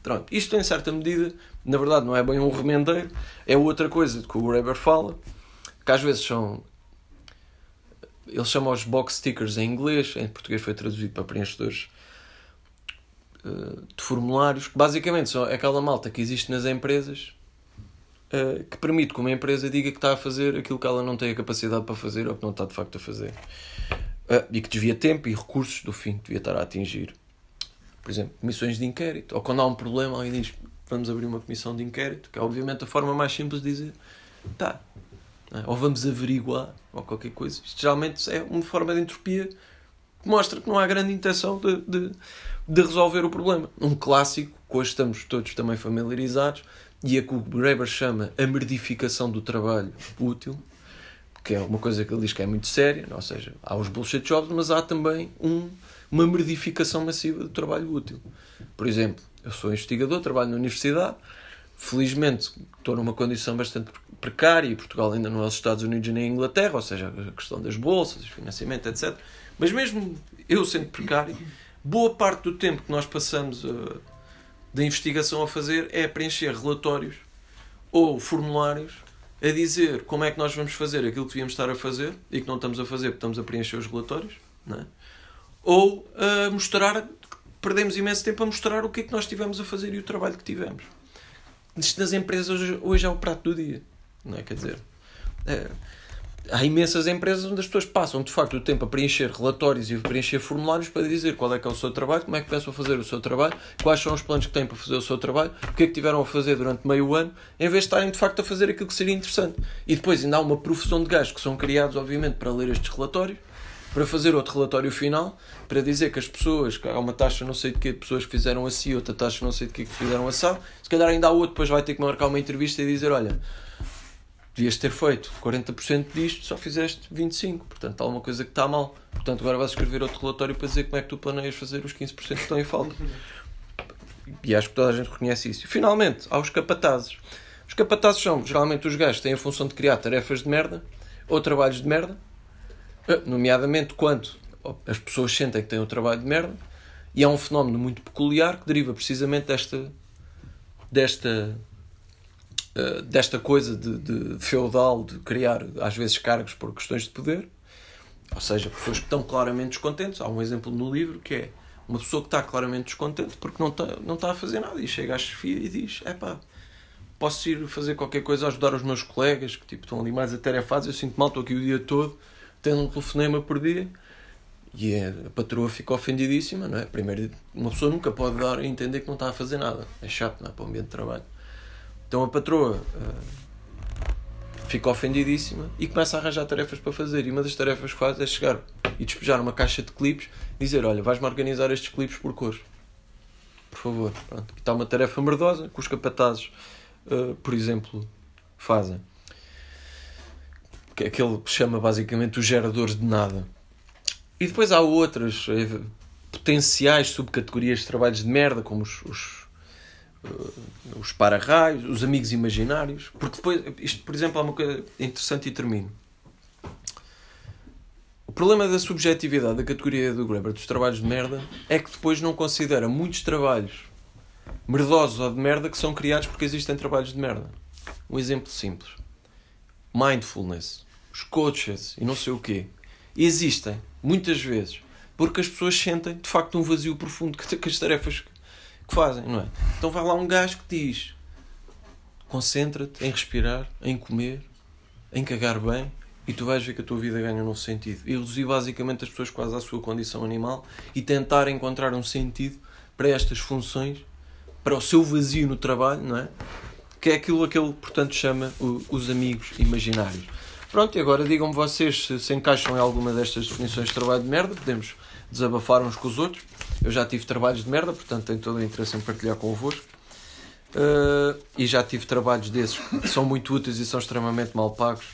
Pronto, isto em certa medida, na verdade, não é bem um remendeiro, é outra coisa que o Graeber fala, que às vezes são. Ele chama os box stickers em inglês, em português foi traduzido para preenchedores eh, de formulários, que basicamente são aquela malta que existe nas empresas uh, que permite que uma empresa diga que está a fazer aquilo que ela não tem a capacidade para fazer ou que não está de facto a fazer. Uh, e que desvia tempo e recursos do fim que devia estar a atingir. Por exemplo, comissões de inquérito. Ou quando há um problema, alguém diz vamos abrir uma comissão de inquérito, que é obviamente a forma mais simples de dizer tá. É? Ou vamos averiguar, ou qualquer coisa. Isto geralmente é uma forma de entropia que mostra que não há grande intenção de, de, de resolver o problema. Um clássico, que estamos todos também familiarizados, e a que o Graeber chama a merdificação do trabalho útil, que é uma coisa que ele diz que é muito séria, ou seja, há os bullshit jobs, mas há também um, uma merdificação massiva do trabalho útil. Por exemplo, eu sou investigador, trabalho na universidade, felizmente estou numa condição bastante precária e Portugal ainda não é os Estados Unidos nem a Inglaterra, ou seja, a questão das bolsas, financiamento, etc. Mas mesmo eu sendo precário, boa parte do tempo que nós passamos a da investigação a fazer é preencher relatórios ou formulários a dizer como é que nós vamos fazer aquilo que devíamos estar a fazer e que não estamos a fazer porque estamos a preencher os relatórios, é? ou a mostrar, perdemos imenso tempo a mostrar o que é que nós tivemos a fazer e o trabalho que tivemos. Nas empresas hoje, hoje é o prato do dia, não é? Quer dizer, é, há imensas empresas onde as pessoas passam de facto o tempo a preencher relatórios e a preencher formulários para dizer qual é que é o seu trabalho, como é que pensam fazer o seu trabalho, quais são os planos que têm para fazer o seu trabalho, o que é que tiveram a fazer durante meio ano, em vez de estarem de facto a fazer aquilo que seria interessante. E depois ainda há uma profissão de gajos que são criados, obviamente, para ler estes relatórios, para fazer outro relatório final, para dizer que as pessoas, que há uma taxa não sei de que de pessoas que fizeram assim, outra taxa não sei de que que fizeram assim, se calhar ainda há outro, depois vai ter que marcar uma entrevista e dizer, olha devias ter feito 40% disto, só fizeste 25%. Portanto, há alguma coisa que está mal. Portanto, agora vais escrever outro relatório para dizer como é que tu planeias fazer os 15% que estão em falta. E acho que toda a gente reconhece isso. Finalmente, há os capatazes. Os capatazes são, geralmente, os gajos que têm a função de criar tarefas de merda ou trabalhos de merda, nomeadamente quando as pessoas sentem que têm um trabalho de merda, e é um fenómeno muito peculiar que deriva precisamente desta, desta eh, desta coisa de, de, feudal de criar às vezes cargos por questões de poder, ou seja, pessoas que estão claramente descontentes. Há um exemplo no livro que é uma pessoa que está claramente descontente porque não está, não está a fazer nada e chega à chefia e diz: é pá, posso ir fazer qualquer coisa, ajudar os meus colegas que tipo, estão ali mais atarefados. Eu sinto mal, estou aqui o dia todo, tendo um telefonema por dia. E a patroa fica ofendidíssima, não é? Primeiro, uma pessoa nunca pode dar a entender que não está a fazer nada. É chato, não é? Para o ambiente de trabalho. Então a patroa uh, fica ofendidíssima e começa a arranjar tarefas para fazer. E uma das tarefas que faz é chegar e despejar uma caixa de clipes e dizer: Olha, vais-me organizar estes clipes por cores. Por favor. Pronto. E está uma tarefa merdosa que os capatazes, uh, por exemplo, fazem. Que é que chama basicamente os geradores de nada. E depois há outras eh, potenciais subcategorias de trabalhos de merda, como os, os, uh, os para-raios, os amigos imaginários. Porque depois, isto, por exemplo, há uma coisa interessante e termino. O problema da subjetividade da categoria do Graeber dos trabalhos de merda é que depois não considera muitos trabalhos merdosos ou de merda que são criados porque existem trabalhos de merda. Um exemplo simples. Mindfulness, os coaches e não sei o quê. Existem, muitas vezes, porque as pessoas sentem, de facto, um vazio profundo com as tarefas que fazem, não é? Então vai lá um gajo que diz concentra-te em respirar, em comer, em cagar bem e tu vais ver que a tua vida ganha um novo sentido. E reduzir basicamente as pessoas quase à sua condição animal e tentar encontrar um sentido para estas funções, para o seu vazio no trabalho, não é? Que é aquilo que ele, portanto, chama os amigos imaginários. Pronto, e agora digam-me vocês se se encaixam em alguma destas definições de trabalho de merda, podemos desabafar uns com os outros. Eu já tive trabalhos de merda, portanto tenho todo o interesse em partilhar convosco. Uh, e já tive trabalhos desses que são muito úteis e são extremamente mal pagos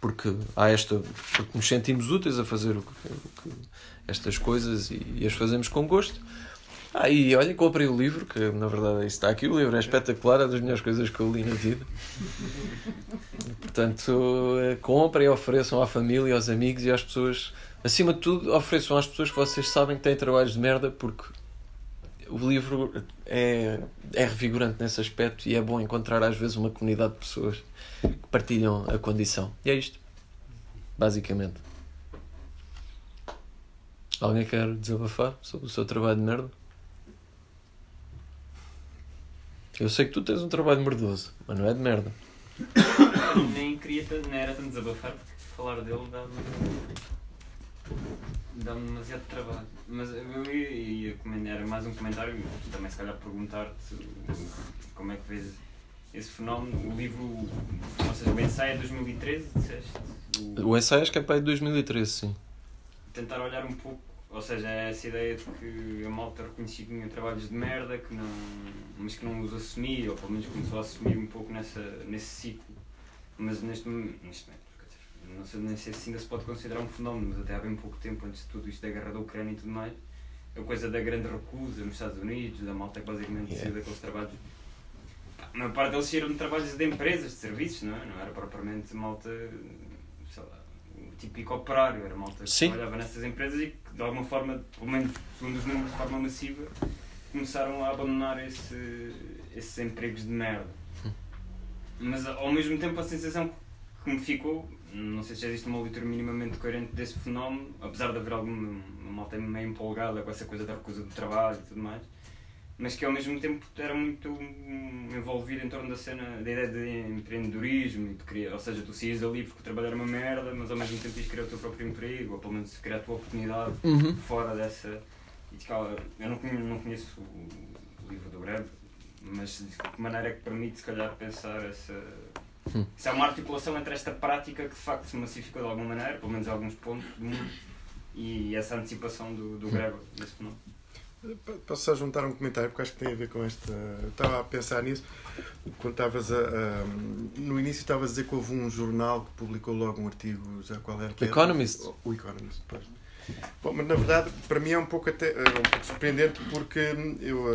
porque há esta porque nos sentimos úteis a fazer o que, o que, estas coisas e, e, as fazemos com gosto ah, e olha, comprei o livro, que na verdade está aqui, o livro é espetacular, é das melhores coisas que eu li na vida. Portanto, eh, comprem e ofereçam à família, aos amigos e às pessoas. Acima de tudo, ofereçam às pessoas que vocês sabem que têm trabalhos de merda, porque o livro é, é revigorante nesse aspecto e é bom encontrar às vezes uma comunidade de pessoas que partilham a condição. E é isto, basicamente. Alguém quer desabafar sobre o seu trabalho de merda? Eu sei que tu tens um trabalho merdoso, mas não é de merda. Nem queria, não era tanto desabafar, porque falar dele dá-me dá-me demasiado trabalho. Mas eu ia, ia era mais um comentário, também se calhar perguntar-te como é que vês esse fenómeno. O livro, ou seja, o ensaio é de 2013, disseste? O, o ensaio acho que é para aí de 2013, sim. Tentar olhar um pouco ou seja, é essa ideia de que a malta reconhecia que tinha trabalhos de merda, que não, mas que não os assumia, ou pelo menos começou a assumir um pouco nessa, nesse ciclo. Mas neste, neste momento, não sei nem sei se ainda se pode considerar um fenómeno, mas até há bem pouco tempo, antes de tudo isto da guerra da Ucrânia e tudo mais, a coisa da grande recusa nos Estados Unidos, da malta que basicamente yeah. saiu daqueles trabalhos. A maior parte deles saíram de trabalhos de empresas, de serviços, não é? Não era propriamente malta, típico operário, era malta que Sim. trabalhava nessas empresas e que de alguma forma, pelo menos segundo os números de forma massiva, começaram a abandonar esse, esses empregos de merda. Hum. Mas ao mesmo tempo a sensação que me ficou, não sei se já existe uma leitura minimamente coerente desse fenómeno, apesar de haver alguma malta meio empolgada com essa coisa da recusa do trabalho e tudo mais, mas que ao mesmo tempo era muito envolvido em torno da cena, da ideia de empreendedorismo, e de criar, ou seja, tu saías ali porque o trabalho era uma merda, mas ao mesmo tempo ias criar o teu próprio emprego, ou pelo menos criar a tua oportunidade uhum. fora dessa. E de cala, eu não conheço, não conheço o livro do Greve, mas de que maneira é que permite, se calhar, pensar essa. Hum. Se há uma articulação entre esta prática que de facto se massificou de alguma maneira, pelo menos em alguns pontos do mundo, e essa antecipação do, do Greve, desse fenómeno. Posso só juntar um comentário porque acho que tem a ver com esta. Eu estava a pensar nisso quando estavas a, a, No início estavas a dizer que houve um jornal que publicou logo um artigo, já qual era? O Economist. O Economist, pois. Bom, mas na verdade para mim é um pouco, até, um pouco surpreendente porque eu,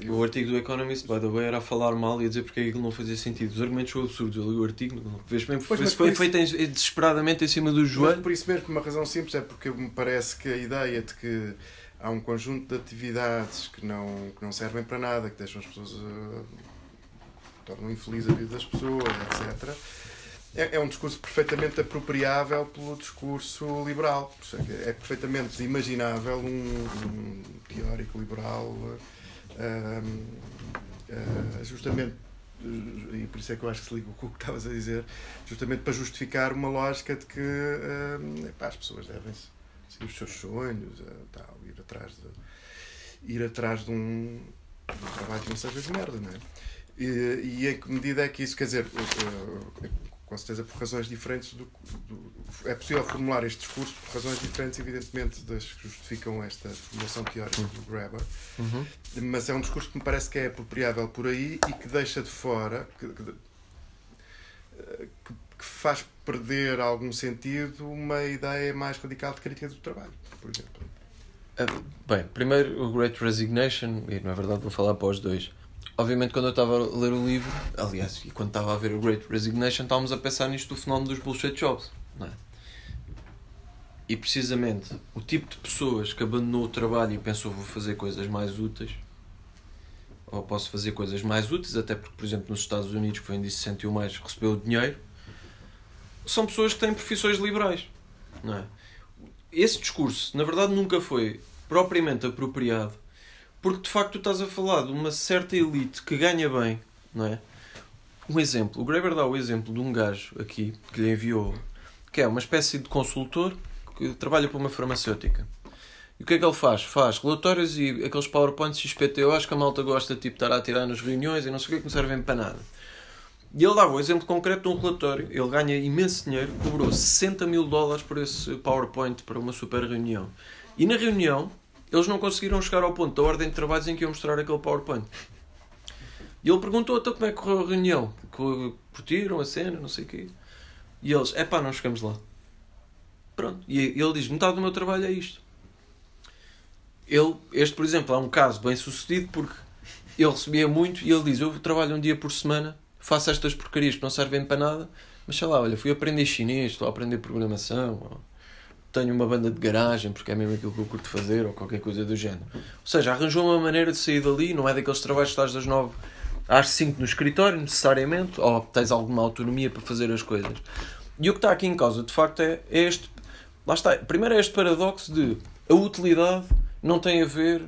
eu, O artigo do Economist, by the way, era a falar mal e a dizer porque aquilo não fazia sentido. Os argumentos são absurdos. Eu li o artigo, vês mesmo, pois, foi isso... feito desesperadamente em cima do joelho. por isso mesmo, por uma razão simples, é porque me parece que a ideia de que há um conjunto de atividades que não, que não servem para nada, que deixam as pessoas. Uh, tornam infeliz a vida das pessoas, etc. É, é um discurso perfeitamente apropriável pelo discurso liberal. É perfeitamente imaginável um, um teórico liberal uh, uh, justamente e por isso é que eu acho que se liga com o que estavas a dizer, justamente para justificar uma lógica de que uh, epá, as pessoas devem seguir os seus sonhos, tal, ir atrás de, ir atrás de um, de um trabalho que não seja de merda, não é? E, e em que medida é que isso, quer dizer, uh, com certeza por razões diferentes do, do, é possível formular este discurso por razões diferentes evidentemente das que justificam esta formulação teórica do Graeber uhum. mas é um discurso que me parece que é apropriável por aí e que deixa de fora que, que, que faz perder algum sentido uma ideia mais radical de crítica do trabalho, por exemplo. Uh, bem, primeiro o Great Resignation, e é verdade, vou falar para os dois. Obviamente, quando eu estava a ler o livro, aliás, e quando estava a ver o Great Resignation, estávamos a pensar nisto do fenómeno dos bullshit jobs. Não é? E precisamente o tipo de pessoas que abandonou o trabalho e pensou vou fazer coisas mais úteis, ou posso fazer coisas mais úteis, até porque, por exemplo, nos Estados Unidos, que vem disso sentiu mais, recebeu o dinheiro, são pessoas que têm profissões liberais. Não é? Esse discurso, na verdade, nunca foi propriamente apropriado, porque de facto tu estás a falar de uma certa elite que ganha bem, não é? Um exemplo, o Greber dá o exemplo de um gajo aqui que lhe enviou, que é uma espécie de consultor que trabalha para uma farmacêutica. E o que é que ele faz? Faz relatórios e aqueles PowerPoints XPTO que a malta gosta tipo, estar a tirar nas reuniões e não sei o que, que não servem para nada. E ele dava o exemplo concreto de um relatório. Ele ganha imenso dinheiro, cobrou 60 mil dólares por esse PowerPoint para uma super reunião. E na reunião, eles não conseguiram chegar ao ponto da ordem de trabalhos em que iam mostrar aquele PowerPoint. E ele perguntou então como é que correu a reunião. Curtiram a cena, não sei o quê. E eles, é pá, não chegamos lá. Pronto. E ele diz: metade do meu trabalho é isto. Ele, este, por exemplo, é um caso bem sucedido porque ele recebia muito e ele diz: Eu trabalho um dia por semana, faço estas porcarias que não servem para nada, mas sei lá, olha, fui aprender chinês, estou a aprender programação, tenho uma banda de garagem porque é mesmo aquilo que eu curto fazer, ou qualquer coisa do género. Ou seja, arranjou uma maneira de sair dali, não é daqueles trabalhos que estás das 9 às 5 no escritório, necessariamente, ou tens alguma autonomia para fazer as coisas. E o que está aqui em causa, de facto, é este Lá está. Primeiro é este paradoxo de a utilidade não tem a ver.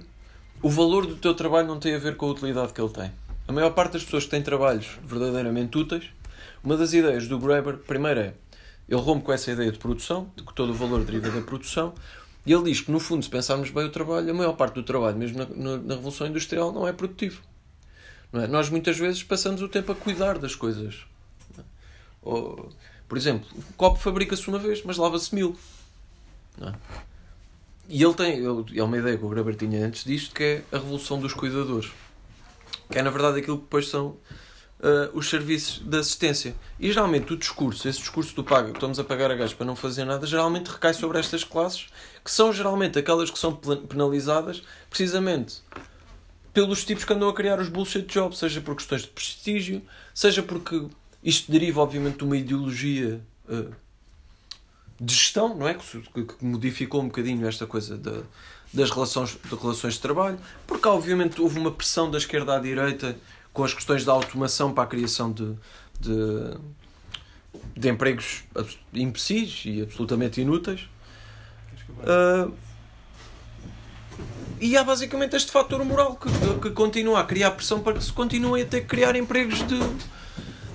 O valor do teu trabalho não tem a ver com a utilidade que ele tem. A maior parte das pessoas que têm trabalhos verdadeiramente úteis, uma das ideias do Graeber, primeiro é, ele rompe com essa ideia de produção, de que todo o valor deriva da produção, e ele diz que, no fundo, se pensarmos bem o trabalho, a maior parte do trabalho, mesmo na, na, na Revolução Industrial, não é produtivo. Não é? Nós, muitas vezes, passamos o tempo a cuidar das coisas. Ou, por exemplo, o copo fabrica-se uma vez, mas lava-se mil. É? E ele tem, é uma ideia que o Graber tinha antes disto, que é a revolução dos cuidadores. Que é, na verdade, aquilo que depois são uh, os serviços de assistência. E geralmente o discurso, esse discurso do paga, que estamos a pagar a gás para não fazer nada, geralmente recai sobre estas classes, que são geralmente aquelas que são penalizadas precisamente pelos tipos que andam a criar os bullshit jobs, seja por questões de prestígio, seja porque isto deriva, obviamente, de uma ideologia. Uh, de gestão, não é? Que, que modificou um bocadinho esta coisa de, das relações de, relações de trabalho, porque obviamente houve uma pressão da esquerda à direita com as questões da automação para a criação de, de, de empregos imbecis e absolutamente inúteis. Uh, e há basicamente este fator moral que, que continua a criar pressão para que se continuem a ter que criar empregos de,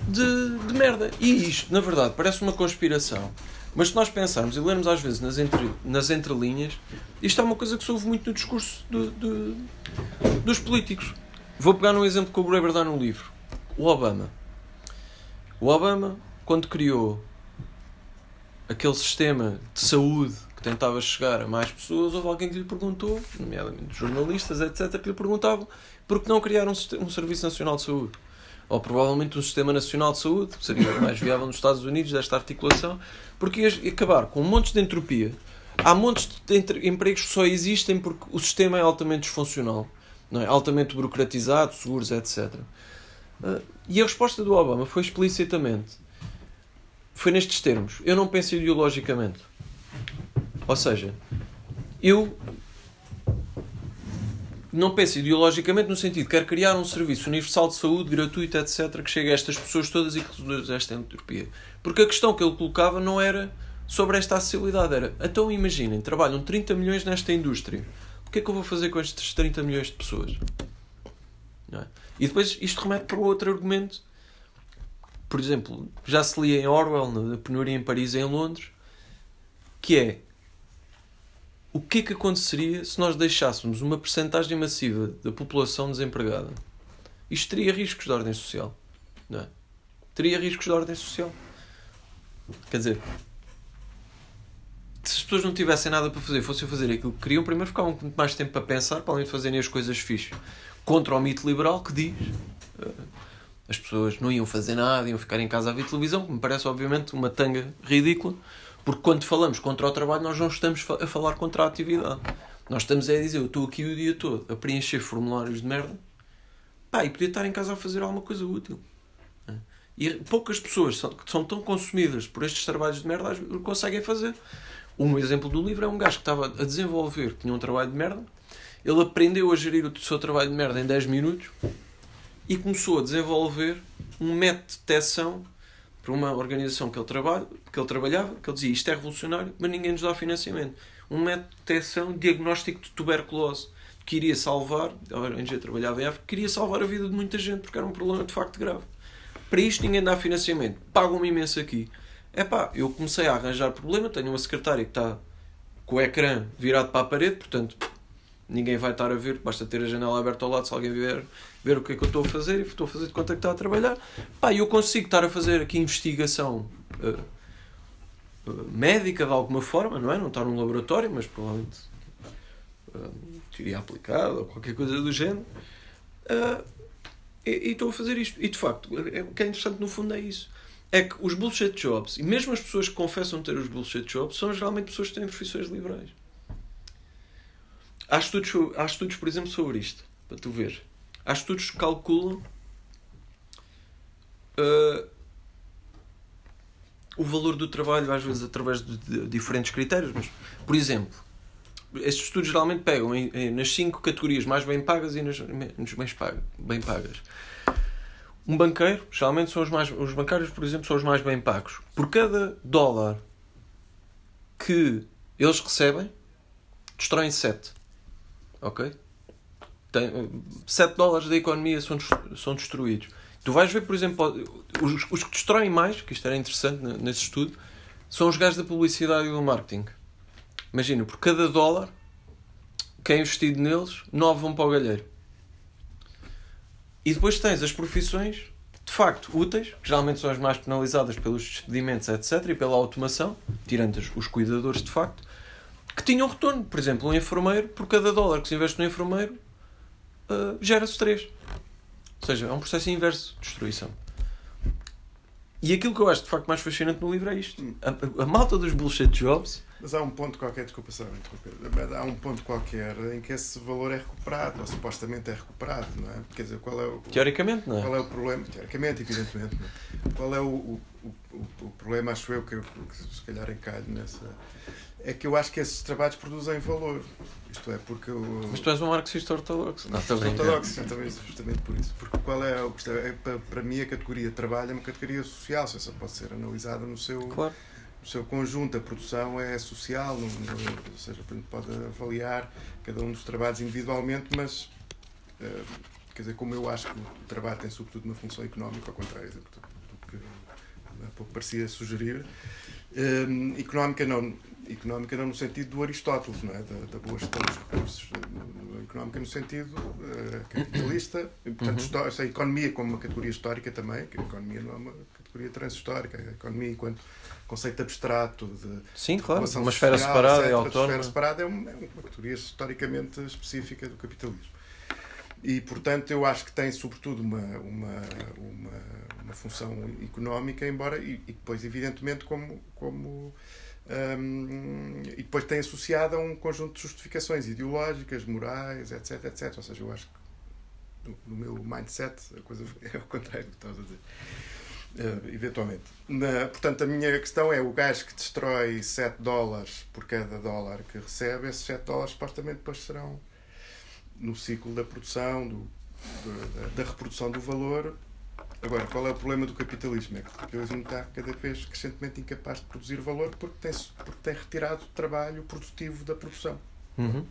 de, de merda. E isto, na verdade, parece uma conspiração mas se nós pensarmos e lermos às vezes nas, entre, nas entrelinhas, isto é uma coisa que se ouve muito no discurso do, do, dos políticos. Vou pegar num exemplo que o Graeber dá no livro. O Obama. O Obama, quando criou aquele sistema de saúde que tentava chegar a mais pessoas, houve alguém que lhe perguntou, nomeadamente jornalistas, etc., que lhe perguntavam por que não criar um, um Serviço Nacional de Saúde ou provavelmente um Sistema Nacional de Saúde, seria mais viável nos Estados Unidos, desta articulação, porque ia acabar com um monte de entropia. Há montes de empregos que só existem porque o sistema é altamente disfuncional, não é? altamente burocratizado, seguros, etc. Ah, e a resposta do Obama foi explicitamente: foi nestes termos. Eu não penso ideologicamente. Ou seja, eu não penso ideologicamente no sentido de quero criar um serviço universal de saúde, gratuito, etc., que chegue a estas pessoas todas e que reduza esta entropia. Porque a questão que ele colocava não era sobre esta acessibilidade, era então imaginem, trabalham 30 milhões nesta indústria, o que é que eu vou fazer com estes 30 milhões de pessoas? É? E depois isto remete para outro argumento. Por exemplo, já se lia em Orwell, na Penuria em Paris e em Londres, que é o que é que aconteceria se nós deixássemos uma percentagem massiva da população desempregada? Isto teria riscos de ordem social. Não é? Teria riscos de ordem social. Quer dizer, se as pessoas não tivessem nada para fazer, fossem fazer aquilo que queriam, primeiro ficavam muito mais tempo para pensar, para além de fazerem as coisas fixas. Contra o mito liberal que diz uh, as pessoas não iam fazer nada, iam ficar em casa a ver televisão, que me parece, obviamente, uma tanga ridícula, porque quando falamos contra o trabalho, nós não estamos a falar contra a atividade. Nós estamos a dizer, eu estou aqui o dia todo a preencher formulários de merda, pá, e podia estar em casa a fazer alguma coisa útil. E poucas pessoas são, que são tão consumidas por estes trabalhos de merda conseguem fazer. Um exemplo do livro é um gajo que estava a desenvolver, tinha um trabalho de merda, ele aprendeu a gerir o seu trabalho de merda em 10 minutos e começou a desenvolver um método de detecção para uma organização que ele, trabalha, que ele trabalhava, que ele dizia isto é revolucionário, mas ninguém nos dá financiamento. Um método de detecção diagnóstico de tuberculose que iria salvar, a ONG trabalhava em África, queria salvar a vida de muita gente porque era um problema de facto grave. Para isto ninguém dá financiamento. Pagam-me imenso aqui. É pá, eu comecei a arranjar problema, tenho uma secretária que está com o ecrã virado para a parede, portanto ninguém vai estar a ver, basta ter a janela aberta ao lado se alguém vier ver o que é que eu estou a fazer e estou a fazer de conta que está a trabalhar. Pá, eu consigo estar a fazer aqui investigação uh, uh, médica de alguma forma, não é? Não estar num laboratório, mas provavelmente uh, teoria aplicada ou qualquer coisa do género. E estou a fazer isto. E de facto, é, o que é interessante no fundo é isso. É que os bullshit jobs, e mesmo as pessoas que confessam ter os bullshit jobs, são geralmente pessoas que têm profissões liberais. Há estudos, há estudos, por exemplo, sobre isto, para tu ver. Há estudos que calculam uh, o valor do trabalho, às vezes através de, de, diferentes critérios, mas, por exemplo, estes estudos geralmente pegam em, em, nas cinco categorias mais bem pagas e nas menos bem, pagas. Um banqueiro, geralmente são os mais. Os bancários, por exemplo, são os mais bem pagos. Por cada dólar que eles recebem, destroem 7. Ok? Tem, 7 dólares da economia são, são destruídos. Tu vais ver, por exemplo, os, os que destroem mais, que isto era interessante nesse estudo, são os gajos da publicidade e do marketing. Imagina, por cada dólar que é investido neles, 9 vão para o galheiro. E depois tens as profissões de facto úteis, que geralmente são as mais penalizadas pelos despedimentos, etc., e pela automação, tirando os cuidadores de facto, que tinham retorno. Por exemplo, um enfermeiro, por cada dólar que se investe no enfermeiro, uh, gera-se 3. Ou seja, é um processo inverso de destruição. E aquilo que eu acho de facto mais fascinante no livro é isto. A, a malta dos bullshit jobs. Mas há um ponto qualquer, desculpa só interromper, há um ponto qualquer em que esse valor é recuperado, ou supostamente é recuperado, não é? Quer dizer, qual é o. Teoricamente, não é? Qual é o problema? Teoricamente, evidentemente. Não é? Qual é o, o, o, o problema, acho eu, que, que se calhar encalho nessa é que eu acho que esses trabalhos produzem valor. Isto é, porque. O... Mas tu és um marxista ortodoxo. Não, estou ortodoxo, justamente, justamente por isso. Porque qual é, é para, para mim a categoria de trabalho é uma categoria social, se essa pode ser analisada no seu. Claro. No seu conjunto, a produção é social, não, não, ou seja, pode avaliar cada um dos trabalhos individualmente, mas uh, quer dizer, como eu acho que o trabalho tem sobretudo uma função económica, ao contrário do, do que há pouco parecia sugerir, uh, económica não, económica não no sentido do Aristóteles, não é? da, da boa gestão dos recursos, económica no sentido uh, capitalista, portanto, uhum. a economia como uma categoria histórica também, que a economia não é uma categoria transhistórica, a economia enquanto conceito abstrato de Sim, claro, uma esfera social, separada e autónoma. Uma esfera separada é uma, é uma categoria historicamente específica do capitalismo. E, portanto, eu acho que tem, sobretudo, uma, uma, uma, uma função económica, embora, e, e depois, evidentemente, como, como um, e depois tem associado a um conjunto de justificações ideológicas, morais, etc, etc. Ou seja, eu acho que no, meu mindset a coisa é ao contrário do que estás a dizer. Uh, eventualmente. Na, portanto, a minha questão é o gajo que destrói 7 dólares por cada dólar que recebe, esses 7 dólares supostamente depois serão no ciclo da produção, do, da, da reprodução do valor, Agora, qual é o problema do capitalismo? É que o capitalismo está cada vez crescentemente incapaz de produzir valor porque tem, porque tem retirado o trabalho produtivo da produção. Uhum.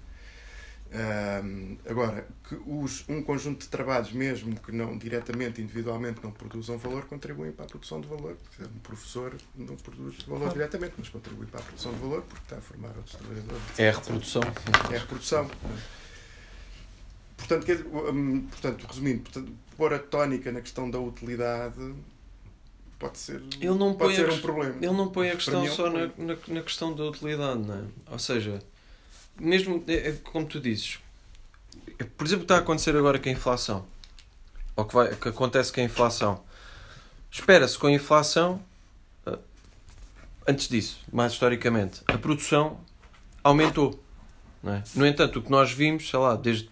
Um, agora, que os, um conjunto de trabalhos, mesmo que não diretamente, individualmente, não produzam valor, contribuem para a produção de valor. Um professor não produz valor ah. diretamente, mas contribui para a produção de valor porque está a formar outros trabalhadores. É a reprodução. É a reprodução. Portanto, quer, um, portanto resumindo, portanto, pôr a tónica na questão da utilidade pode ser, ele não pode ser um problema. Ele não põe a questão é só na, na, na, questão da utilidade, não é? Ou seja, mesmo é, é, como tu dizes, por exemplo, está a acontecer agora com a inflação. ou que, vai, que acontece com a inflação? Espera-se com a inflação, eh, antes disso, mais historicamente, a produção aumentou. É? No entanto, o que nós vimos, sei lá, desde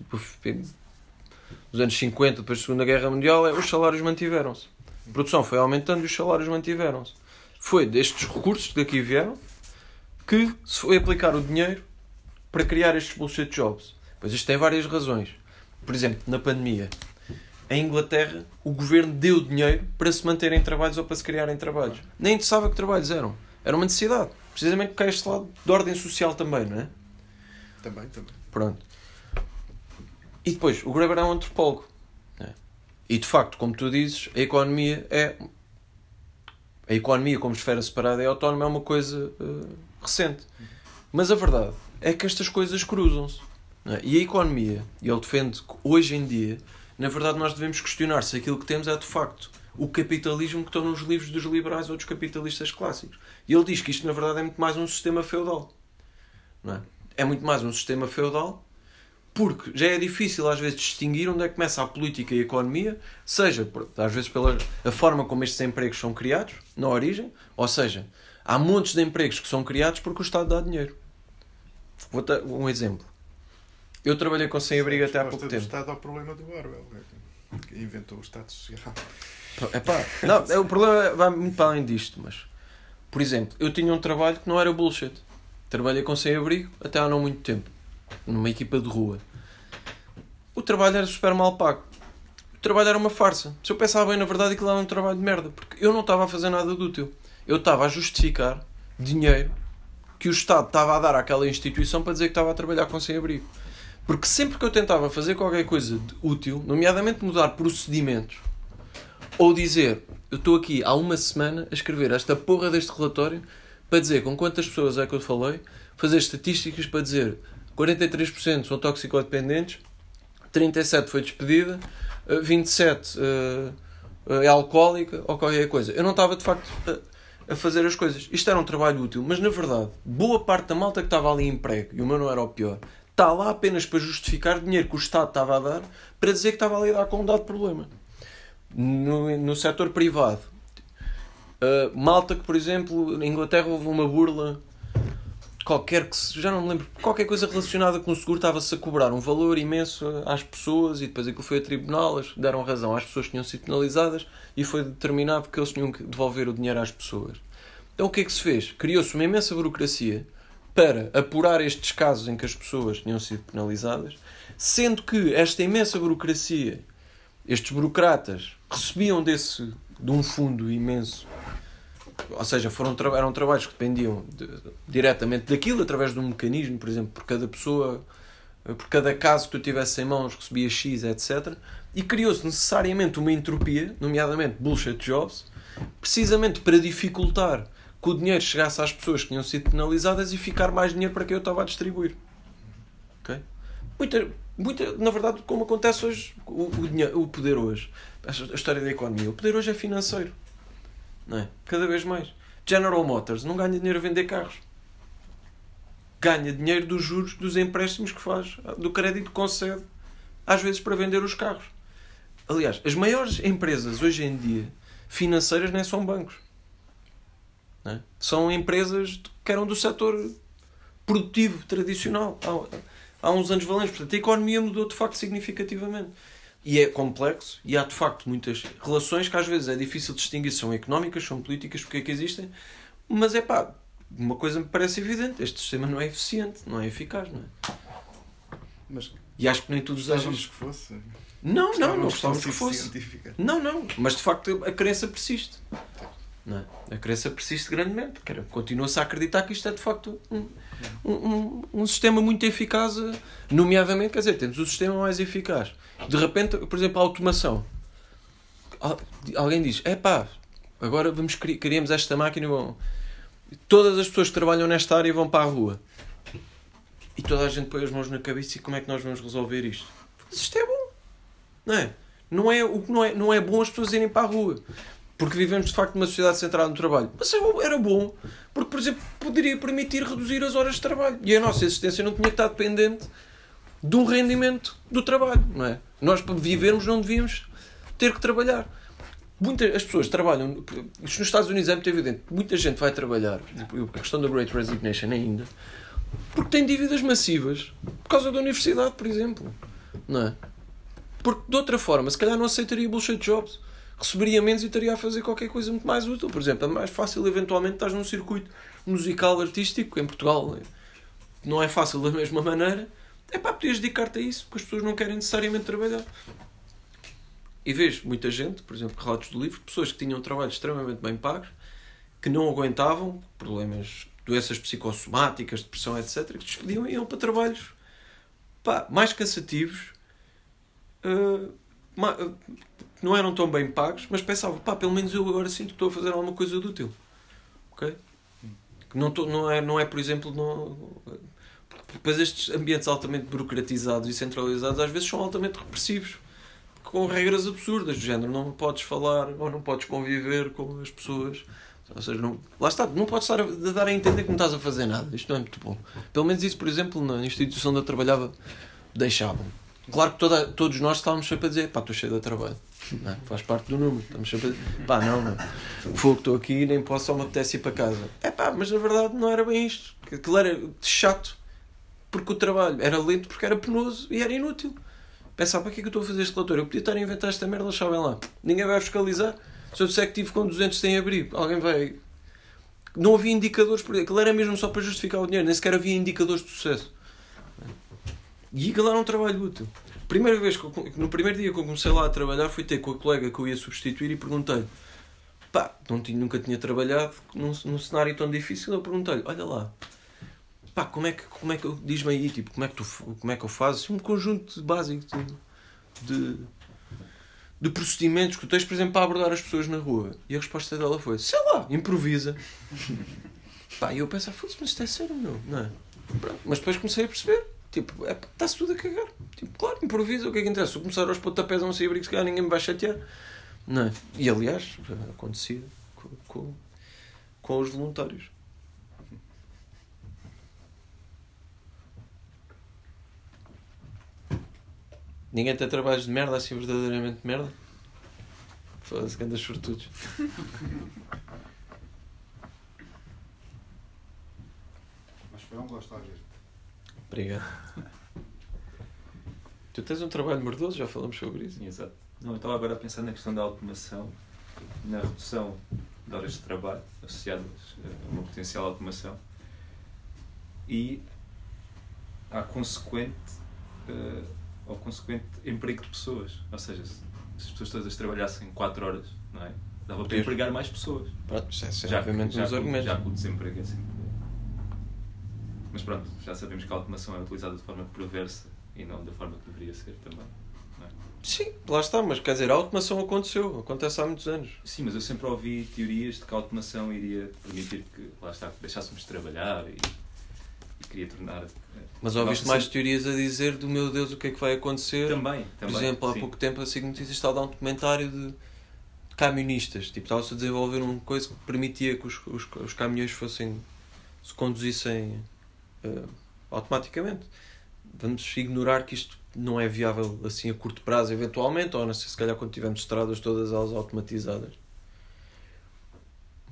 os anos 50, depois da Segunda Guerra Mundial, é os salários mantiveram-se. A produção foi aumentando e os salários mantiveram-se. Foi destes recursos que daqui vieram que se foi aplicar o dinheiro para criar estes bullshit jobs. Pois isto tem várias razões. Por exemplo, na pandemia, em Inglaterra, o governo deu dinheiro para se manterem trabalhos ou para se criarem trabalhos. Nem interessava que trabalhos eram. Era uma necessidade. Precisamente porque há este lado de ordem social também, não é? Também, também. Pronto. E depois, o Graeber é um antropólogo. Né? E de facto, como tu dizes, a economia é. A economia, como esfera separada e autónoma, é uma coisa uh, recente. Mas a verdade é que estas coisas cruzam-se. É? E a economia, e ele defende que hoje em dia, na verdade, nós devemos questionar se aquilo que temos é de facto o capitalismo que estão nos livros dos liberais ou dos capitalistas clássicos. E ele diz que isto, na verdade, é muito mais um sistema feudal. Não é? É muito mais um sistema feudal porque já é difícil às vezes distinguir onde é que começa a política e a economia, seja às vezes pela a forma como estes empregos são criados, na origem, ou seja, há montes de empregos que são criados porque o Estado dá dinheiro. Vou dar um exemplo. Eu trabalhei com sem-abrigo até há pouco tempo. O Estado ao problema do Orwell, é que inventou o Estado Social. Epá, não, é, o problema vai muito para além disto, mas por exemplo, eu tinha um trabalho que não era bullshit. Trabalhei com sem-abrigo até há não muito tempo, numa equipa de rua. O trabalho era super mal pago. O trabalho era uma farsa. Se eu pensava bem, na verdade, aquilo era um trabalho de merda, porque eu não estava a fazer nada de útil. Eu estava a justificar dinheiro que o Estado estava a dar àquela instituição para dizer que estava a trabalhar com sem-abrigo. Porque sempre que eu tentava fazer qualquer coisa de útil, nomeadamente mudar procedimentos, ou dizer eu estou aqui há uma semana a escrever esta porra deste relatório para dizer com quantas pessoas é que eu falei, fazer estatísticas para dizer 43% são toxicodependentes, 37% foi despedida, 27% eh, eh, é alcoólica ou qualquer coisa. Eu não estava de facto a, fazer as coisas. Isto era um trabalho útil, mas na verdade, boa parte da malta que estava ali em emprego, e o meu não era o pior, está lá apenas para justificar dinheiro que o Estado estava a dar para dizer que estava a dar com um dado problema. No, no setor privado, Uh, Malta, que por exemplo, na Inglaterra houve uma burla qualquer que já não me lembro, qualquer coisa relacionada com o seguro estava-se a cobrar um valor imenso às pessoas e depois aquilo foi a tribunal, eles deram razão às pessoas que tinham sido penalizadas e foi determinado que eles tinham que devolver o dinheiro às pessoas. Então o que é que se fez? Criou-se uma imensa burocracia para apurar estes casos em que as pessoas tinham sido penalizadas, sendo que esta imensa burocracia, estes burocratas, recebiam desse de um fundo imenso ou seja, foram, eram trabalhos que dependiam de, diretamente daquilo, através de um mecanismo, por exemplo, por cada pessoa, por cada caso que tu tivesse em mãos, recebia X, etc. E criou-se necessariamente uma entropia, nomeadamente bullshit jobs, precisamente para dificultar que o dinheiro chegasse às pessoas que tinham sido penalizadas e ficar mais dinheiro para quem eu estava a distribuir. Okay? Muita, muita, na verdade, como acontece hoje, o, o, dinheiro, o poder hoje, a história da economia, o poder hoje é financeiro. Não é? Cada vez mais. General Motors não ganha dinheiro a vender carros. Ganha dinheiro dos juros dos empréstimos que faz, do crédito que concede, às vezes para vender os carros. Aliás, as maiores empresas hoje em dia financeiras nem são bancos. É? São empresas que eram do setor produtivo, tradicional, há, há uns anos valentes. Portanto, a economia mudou de facto significativamente e é complexo e há de facto muitas relações que às vezes é difícil distinguir se são económicas, são políticas, porque é que existem, mas é pá, uma coisa me parece evidente, este sistema não é eficiente, não é eficaz, não é? Mas e acho que nem tudo desejamos que fosse. Não, não, não gostávamos que fosse. Científica. Não, não, mas de facto a crença persiste. Não é? A crença persiste grandemente. Continua-se a acreditar que isto é de facto um, um, um, sistema muito eficaz, nomeadamente, quer dizer, temos o sistema mais eficaz de repente, por exemplo, a automação. Alguém diz: é pá, agora vamos queríamos esta máquina. Bom, todas as pessoas que trabalham nesta área vão para a rua. E toda a gente põe as mãos na cabeça e como é que nós vamos resolver isto? Isto é bom. Não é? Não é, o, não, é, não é bom as pessoas irem para a rua. Porque vivemos de facto numa sociedade centrada no trabalho. Mas é era bom. Porque, por exemplo, poderia permitir reduzir as horas de trabalho. E a nossa existência não tinha que estar dependente de um rendimento do trabalho, não é? Nós, para vivermos, não devíamos ter que trabalhar. Muita, as pessoas trabalham. Isto nos Estados Unidos é muito evidente. Muita gente vai trabalhar. A questão da Great Resignation ainda. Porque tem dívidas massivas. Por causa da universidade, por exemplo. Não é? Porque de outra forma, se calhar não aceitaria bullshit jobs. Receberia menos e estaria a fazer qualquer coisa muito mais útil. Por exemplo, é mais fácil eventualmente estar num circuito musical artístico em Portugal. Não é fácil da mesma maneira. É pá, podias dedicar-te a isso, porque as pessoas não querem necessariamente trabalhar. E vejo muita gente, por exemplo, relatos do livro, pessoas que tinham trabalhos extremamente bem pagos, que não aguentavam problemas, doenças psicossomáticas, depressão, etc., que despediam e iam para trabalhos pá, mais cansativos, uh, não eram tão bem pagos, mas pensavam, pá, pelo menos eu agora sinto que estou a fazer alguma coisa de útil. Ok? Que não, tô, não, é, não é, por exemplo, não, depois estes ambientes altamente burocratizados e centralizados às vezes são altamente repressivos com regras absurdas do género não podes falar ou não podes conviver com as pessoas ou seja, não, lá está, não podes estar a, a dar a entender que não estás a fazer nada. Isto não é muito bom. Pelo menos isso, por exemplo, na instituição onde eu trabalhava, deixavam. Claro que toda, todos nós estávamos sempre a dizer, pá, estou cheio de trabalho. Não, é? faz parte do número. Estamos sempre a pá, não, não. Fogo, estou aqui nem posso, só me apetece ir para casa. É pá, mas na verdade não era bem isto. Aquilo era chato porque o trabalho era lento, porque era penoso e era inútil. Pensar, para que é que eu estou a fazer este relatório? Eu podia estar a inventar esta merda, sabem lá. Ninguém vai fiscalizar. Se eu disser que tive com 200 sem abrigo, alguém vai. Não havia indicadores, porque aquilo era mesmo só para justificar o dinheiro, nem sequer havia indicadores de sucesso. E aquilo era um trabalho útil. Primeira vez que eu, no primeiro dia que eu comecei lá a trabalhar, fui ter com a colega que eu ia substituir e perguntei pá, não tinha, nunca tinha trabalhado num, num cenário tão difícil. Eu perguntei-lhe, olha lá, pá, como é que, como é que diz-me aí, tipo, como é que, tu, como é que eu faço? Um conjunto básico de, de, de procedimentos que tu tens, por exemplo, para abordar as pessoas na rua. E a resposta dela foi, sei lá, improvisa. pá, e eu pensava, foda-se, mas isto é sério, meu, não é? Pronto. Mas depois comecei a perceber, tipo, é, está-se tudo a cagar. Tipo, claro, improvisa, o que é que interessa? Se eu começar aos pontapés a um abrigo, se calhar ninguém me vai chatear. Não é? E aliás, acontecia com, com, com os voluntários. Ninguém tem trabalhos de merda assim verdadeiramente de merda? Foda-se, que andas sortudos. Mas foi um gosto ouvir Obrigado. Tu tens um trabalho mordoso, já falamos sobre isso. Exato. Não, eu estava agora a pensar na questão da automação, na redução de horas de trabalho associadas a uma potencial automação e à consequente uh, ao consequente emprego de pessoas. Ou seja, se as pessoas todas trabalhassem 4 horas, não é? Dava para empregar mais pessoas. Pronto, isso é, já, obviamente já, uns argumentos. Já com o desemprego é sempre. Mas pronto, já sabemos que a automação é utilizada de forma perversa e não da forma que deveria ser também. É? Sim, lá está, mas quer dizer, a automação aconteceu, acontece há muitos anos. Sim, mas eu sempre ouvi teorias de que a automação iria permitir que, lá está, deixássemos de trabalhar e, e queria tornar mas ouviste mais sempre... teorias a dizer do meu Deus o que é que vai acontecer? Também, também. Por exemplo, há sim. pouco tempo a SIG Notícias estava a dar um documentário de camionistas. Tipo, estava-se a desenvolver uma coisa que permitia que os, os, os caminhões fossem. se conduzissem uh, automaticamente. Vamos ignorar que isto não é viável assim a curto prazo, eventualmente, ou não sei se calhar quando tivermos estradas todas elas automatizadas.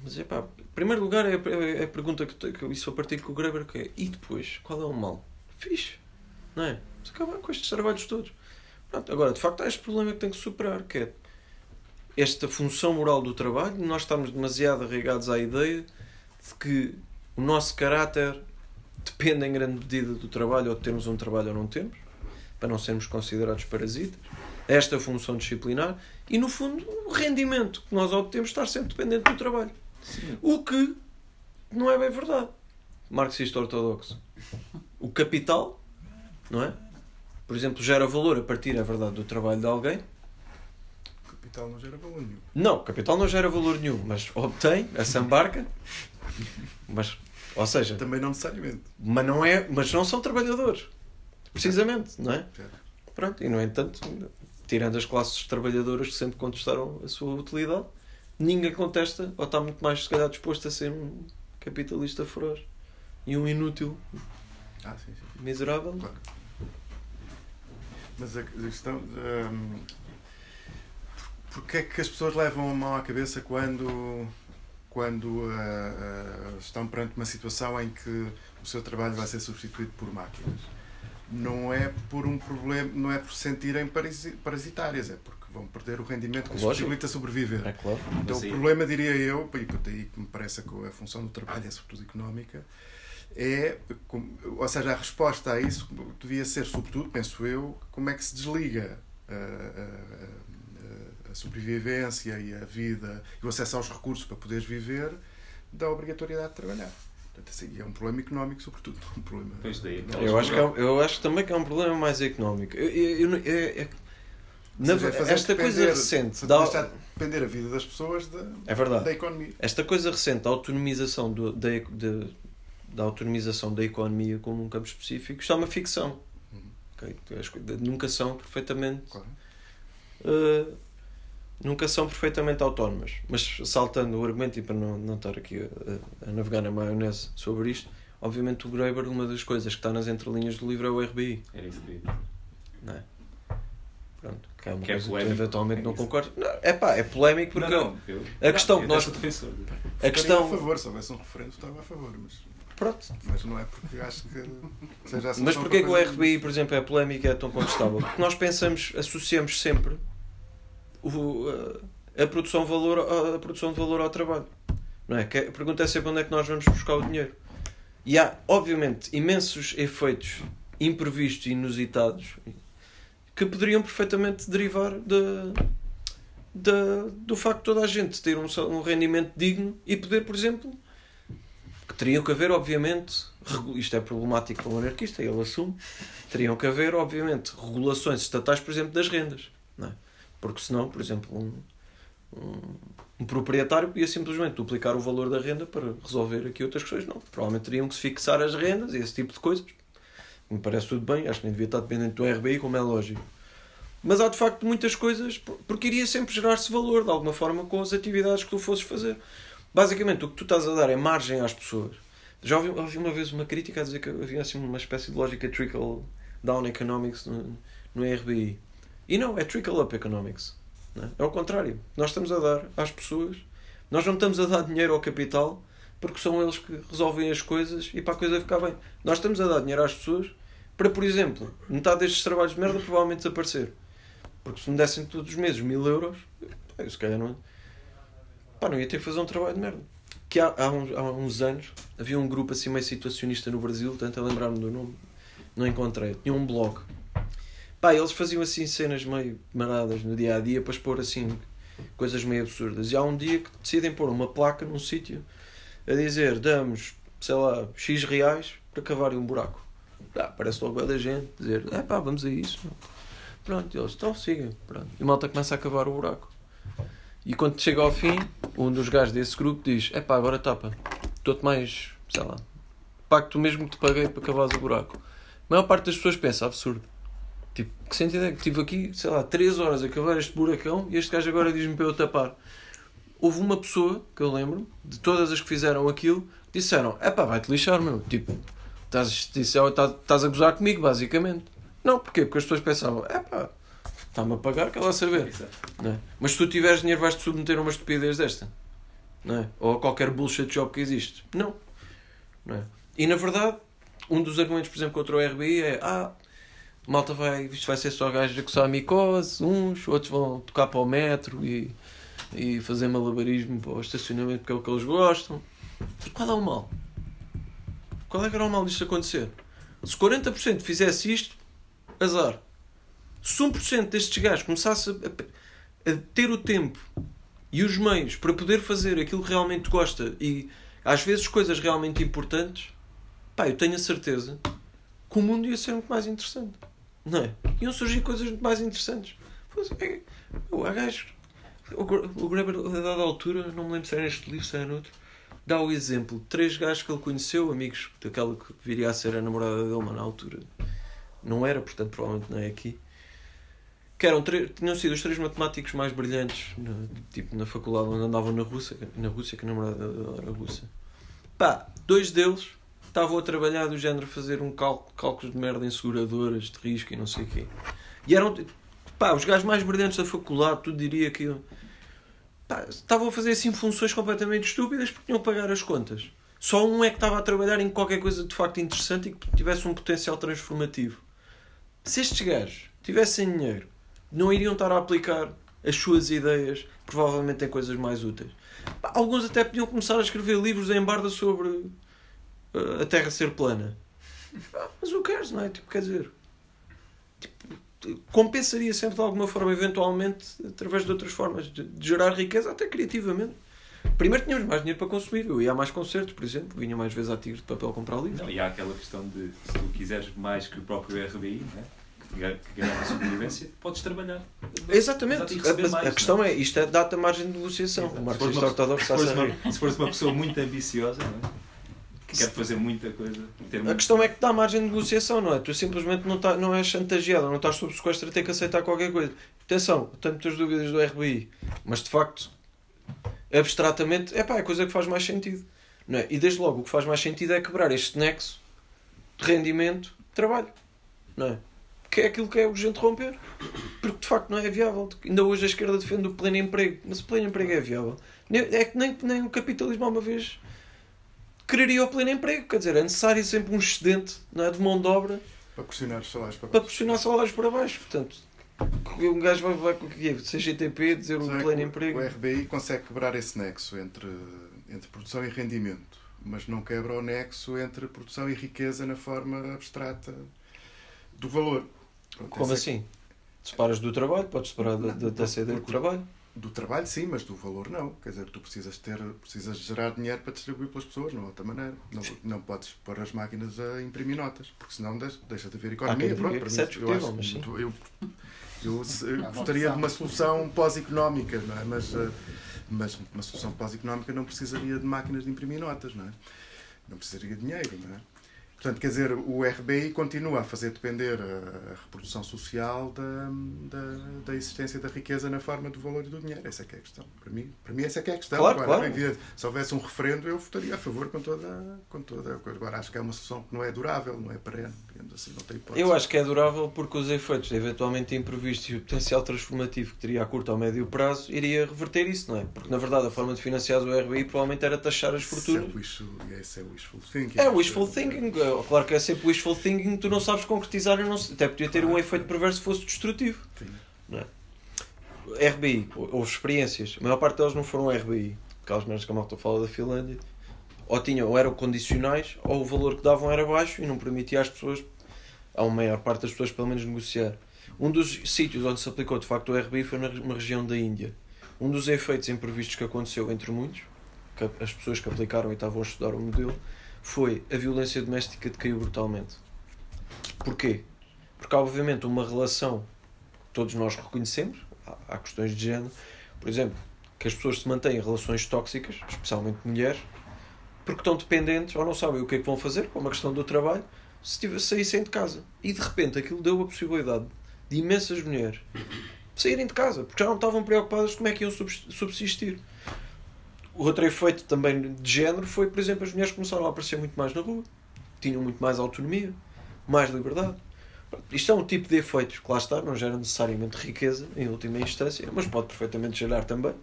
Mas é pá, em primeiro lugar é a, é a pergunta que, que isso a partir com o Greber que é e depois, qual é o mal? Fixe, não é? Se acabar com estes trabalhos todos. Pronto, agora, de facto, há este problema que tem que superar, que é esta função moral do trabalho. Nós estamos demasiado arraigados à ideia de que o nosso caráter depende em grande medida do trabalho, ou de termos um trabalho ou não temos, para não sermos considerados parasitas. Esta função disciplinar e, no fundo, o rendimento que nós obtemos está sempre dependente do trabalho. Sim. O que não é bem verdade. Marxista ortodoxo. O capital, não é? Por exemplo, gera valor a partir, é verdade, do trabalho de alguém. O capital não gera valor nenhum. Não, o capital não gera valor nenhum, mas obtém, essa embarca. Mas, ou seja. Também não necessariamente. Mas não, é, mas não são trabalhadores. Precisamente, não é? Pronto, e no entanto, tirando as classes trabalhadoras que sempre contestaram a sua utilidade, ninguém contesta ou está muito mais, se calhar, disposto a ser um capitalista feroz e um inútil ah, sim, sim. miserável. Claro. Mas a questão. Um, porque é que as pessoas levam a mão à cabeça quando, quando ah, ah, estão perante uma situação em que o seu trabalho vai ser substituído por máquinas? Não é por um problema, não é por se sentirem parasi- parasitárias, é porque vão perder o rendimento que lhes possibilita sobreviver. É claro. Então Mas o problema, diria eu, e daí que me parece que a função do trabalho é sobretudo económica, é, ou seja, a resposta a isso devia ser, sobretudo, penso eu, como é que se desliga a sobrevivência e a vida e o acesso aos recursos para poderes viver da obrigatoriedade de trabalhar. Portanto, assim, é um problema económico, sobretudo. Um problema, Pois daí, não, Eu acho, que é, eu acho também que é um problema mais económico. Eu, eu- eu é- é- na Ou seja, esta coisa recente da, de depender a vida das pessoas da, é verdade. da economia. Esta coisa recente da autonomização do- da, de- da autonomização da economia como um campo específico está uma ficção. Uhum. Ok? As co- nunca são perfeitamente Claro. uh, nunca são perfeitamente autónomas. Mas saltando o argumento e para não, não estar aqui a, a navegar na maionese sobre isto, obviamente o Graeber, uma das coisas que está nas entrelinhas do livro é o RBI. Era isso que eu. Não é? Pronto, que é uma Que é coisa que tu polémico. eventualmente É não. Não, é pá, é polémico porque Não, não, eu, a questão que nós- sou defensor. a questão. a favor, se houvesse um referendo, estava a favor, mas, Pronto. mas não é porque acho que seja Mas porquê que o RBI, por exemplo, é polémico e é tão contestável? Porque nós pensamos, associamos sempre o, a, a produção, de valor, a produção de valor ao trabalho. Não é? Que a pergunta é sempre onde é que nós vamos buscar o dinheiro. E há, obviamente, imensos efeitos imprevistos e inusitados que poderiam perfeitamente derivar da, da, do facto de toda a gente ter um, um rendimento digno e poder, por exemplo, que teriam que haver, obviamente, isto é problemático para o anarquista, ele assume, teriam que haver, obviamente, regulações estatais, por exemplo, das rendas. Não é? Porque senão, por exemplo, um, um, um proprietário podia simplesmente duplicar o valor da renda para resolver aqui outras questões. Não. Provavelmente teriam que se fixar as rendas e esse tipo de coisas. Me parece tudo bem, acho que nem devia estar dependente do RBI, como é lógico. Mas há de facto muitas coisas, por- porque iria sempre gerar-se valor de alguma forma com as atividades que tu fosses fazer. Basicamente, o que tu estás a dar é margem às pessoas. Já ouvi, ouvi uma vez uma crítica a dizer que havia assim uma espécie de lógica trickle down economics no, no RBI. E não, é trickle up economics. é? é o contrário. Nós estamos a dar às pessoas, nós não estamos a dar dinheiro ao capital porque são eles que resolvem as coisas e para a coisa ficar bem. Nós estamos a dar dinheiro às pessoas para, por exemplo, metade destes trabalhos de merda provavelmente desaparecer. Porque se me dessem todos os meses mil euros, eu se calhar não, pá, não ia ter que fazer um trabalho de merda. Que há, há, uns, há uns anos havia um grupo assim meio situacionista no Brasil, tento lembrar-me do nome, não encontrei. Tinha um blog. Pá, eles faziam assim cenas meio maradas no dia a dia para expor assim coisas meio absurdas. E há um dia que decidem pôr uma placa num sítio a dizer damos, sei lá, X reais para cavarem um buraco. Ah, parece logo bem da gente dizer, é pá, vamos a isso. Pronto, eles então sigam. Pronto. E a malta começa a cavar o buraco. E quando chega ao fim, um dos gajos desse grupo diz: É pá, agora tapa. Estou-te mais, sei lá, pago-te o mesmo que te paguei para cavares o buraco. A maior parte das pessoas pensa: absurdo. Tipo, que sentido é que estive aqui, sei lá, 3 horas a cavar este buracão e este gajo agora diz-me para eu tapar. Houve uma pessoa, que eu lembro, de todas as que fizeram aquilo, disseram: É pá, vai-te lixar, meu. Tipo, estás, estás, estás a gozar comigo, basicamente. Não, porquê? Porque as pessoas pensavam: É pá, está-me a pagar, quer lá saber. É? Mas se tu tiveres dinheiro, vais-te submeter a uma estupidez desta. É? Ou a qualquer bullshit job que existe. Não. não é? E na verdade, um dos argumentos, por exemplo, contra o RBI é: ah, malta vai, isto vai ser só gajos a coçar micose, uns, outros vão tocar para o metro e, e fazer malabarismo para o estacionamento porque é o que eles gostam. Mas qual é o mal? Qual é que era o mal disto acontecer? Se 40% fizesse isto, azar. Se 1% destes gajos começasse a, a ter o tempo e os meios para poder fazer aquilo que realmente gosta e às vezes coisas realmente importantes, pá, eu tenho a certeza que o mundo ia ser muito mais interessante. Não é? Iam surgir coisas mais interessantes. Pois é, gajos. O, Gre- o Greber, a dada altura, não me lembro se era neste livro, se era noutro, dá o exemplo de três gajos que ele conheceu, amigos daquela que viria a ser a namorada dele, mas na altura não era, portanto, provavelmente não é aqui. Que eram tinham sido os três matemáticos mais brilhantes, na, tipo na faculdade onde andavam na Rússia, na Rússia, que a namorada dele era russa. Pá, dois deles estavam a trabalhar do género fazer um cálculo, cálculos de merda em seguradoras de risco e não sei o quê. E eram Pá, os gajos mais brilhantes da faculdade, tu diria que pá, estavam a fazer assim funções completamente estúpidas porque tinham que pagar as contas. Só um é que estava a trabalhar em qualquer coisa de facto interessante e que tivesse um potencial transformativo. Se estes gajos tivessem dinheiro, não iriam estar a aplicar as suas ideias, provavelmente em coisas mais úteis. Pá, alguns até podiam começar a escrever livros em barda sobre a Terra ser plana. Pá, mas o cares, não é? Tipo, quer dizer, tipo, compensaria sempre de alguma forma, eventualmente, através de outras formas, de, de gerar riqueza, até criativamente. Primeiro tínhamos mais dinheiro para consumir. Eu ia a mais concertos, por exemplo, vinha mais vezes a Tigre de Papel comprar livros. Não, e há aquela questão de se tu quiseres mais que o próprio RBI, né? que garante a sobrevivência, podes trabalhar. Exatamente. A, receber a mais, questão não é, isto é data margem de negociação. Exato. O ortodoxo a uma- Se fores uma pessoa muito ambiciosa, não é? Que quer fazer muita coisa, A muito- questão é que dá margem de negociação, não é? Tu simplesmente não, tá, não és chantageado, não estás sob sequestro a ter que aceitar qualquer coisa. Atenção, tenho muitas dúvidas do RBI, mas de facto, abstratamente, é pá, é a coisa que faz mais sentido. Não é? E desde logo, o que faz mais sentido é quebrar este nexo de rendimento, trabalho. Não é? Que é aquilo que é urgente romper. Porque de facto não é viável. Ainda hoje a esquerda defende o pleno emprego. Mas o pleno emprego é viável. É que nem, nem o capitalismo alguma vez quereria o pleno emprego. Quer dizer, é necessário sempre um excedente não é, de mão de obra Para pressionar os salários para para baixo. pressionar salários para baixo. Portanto, um gajo vai, vai com o quê? CGTP dizer o é que pleno emprego. O RBI consegue quebrar esse nexo entre, entre produção e rendimento, mas não quebra o nexo entre produção e riqueza na forma abstrata do valor. Como é assim? Separas do trabalho, podes separar da, da, da saída do trabalho. Do trabalho, sim, mas do valor, não. Quer dizer, tu precisas ter, precisas gerar dinheiro para distribuir pelas pessoas, não há outra maneira. Não, não podes pôr as máquinas a imprimir notas, porque senão deixa, deixa de haver economia. Pronto, para é mim, eu, acho- mas eu, eu, se- eu gostaria de uma solução pós-económica, não é? Mas, eh, mas uma solução pós-económica não precisaria de máquinas de imprimir notas, não é? Não precisaria de dinheiro, não é? Portanto, quer dizer, o RBI continua a fazer depender a, reprodução social da, da, da existência da riqueza na forma do valor e do dinheiro. Essa é que é a questão. Para mim, para mim essa é que é a questão. Claro, Agora, claro. se houvesse um referendo, eu votaria a favor com toda, com toda a coisa. Agora, acho que é uma solução que não é durável, não é perene, digamos assim, não tem hipótese. Eu acho que é durável porque os efeitos eventualmente imprevistos e o potencial transformativo que teria a curto ou médio prazo iria reverter isso, não é? Porque na verdade a forma de financiar o RBI provavelmente era taxar as Isso é fortunas. wishful, esse é wishful thinking. É wishful thinking, é, claro que é sempre wishful thinking, tu não sabes concretizar, não, até podia ter um efeito perverso se fosse destrutivo. Sim. RBI, houve experiências, a maior parte delas não foram RBI, aquelas merdas que a malta fala da Finlândia, ou, tinham, ou eram condicionais, ou o valor que davam era baixo e não permitia às pessoas, a maior parte das pessoas, pelo menos negociar. Um dos sítios onde se aplicou de facto o RBI foi numa região da Índia. Um dos efeitos imprevistos que aconteceu entre muitos, que as pessoas que aplicaram e estavam a estudar o modelo, foi a violência doméstica decaiu brutalmente. Porquê? Porque há obviamente uma relação que todos nós reconhecemos, há, questões de género, por exemplo, que as pessoas se mantêm em relações tóxicas, especialmente mulheres, porque estão dependentes ou não sabem o que é que vão fazer, com uma questão do trabalho, se saíssem de casa. E de repente aquilo deu a possibilidade de imensas mulheres saírem de casa, porque já não estavam preocupadas como é que iam subs- subsistir. Outro efeito também de género foi, por exemplo, as mulheres começaram a aparecer muito mais na rua, tinham muito mais autonomia, mais liberdade. Isto é um tipo de efeitos que lá está, não gera necessariamente riqueza em última instância, mas pode perfeitamente gerar também.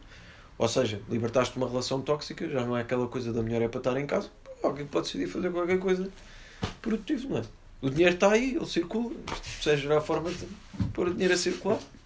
Ou seja, libertaste de uma relação tóxica, já não é aquela coisa da mulher é para estar em casa, alguém pode decidir fazer qualquer coisa produtiva, não é? O dinheiro está aí, ele circula, isto precisa gerar formas de pôr o dinheiro a circular.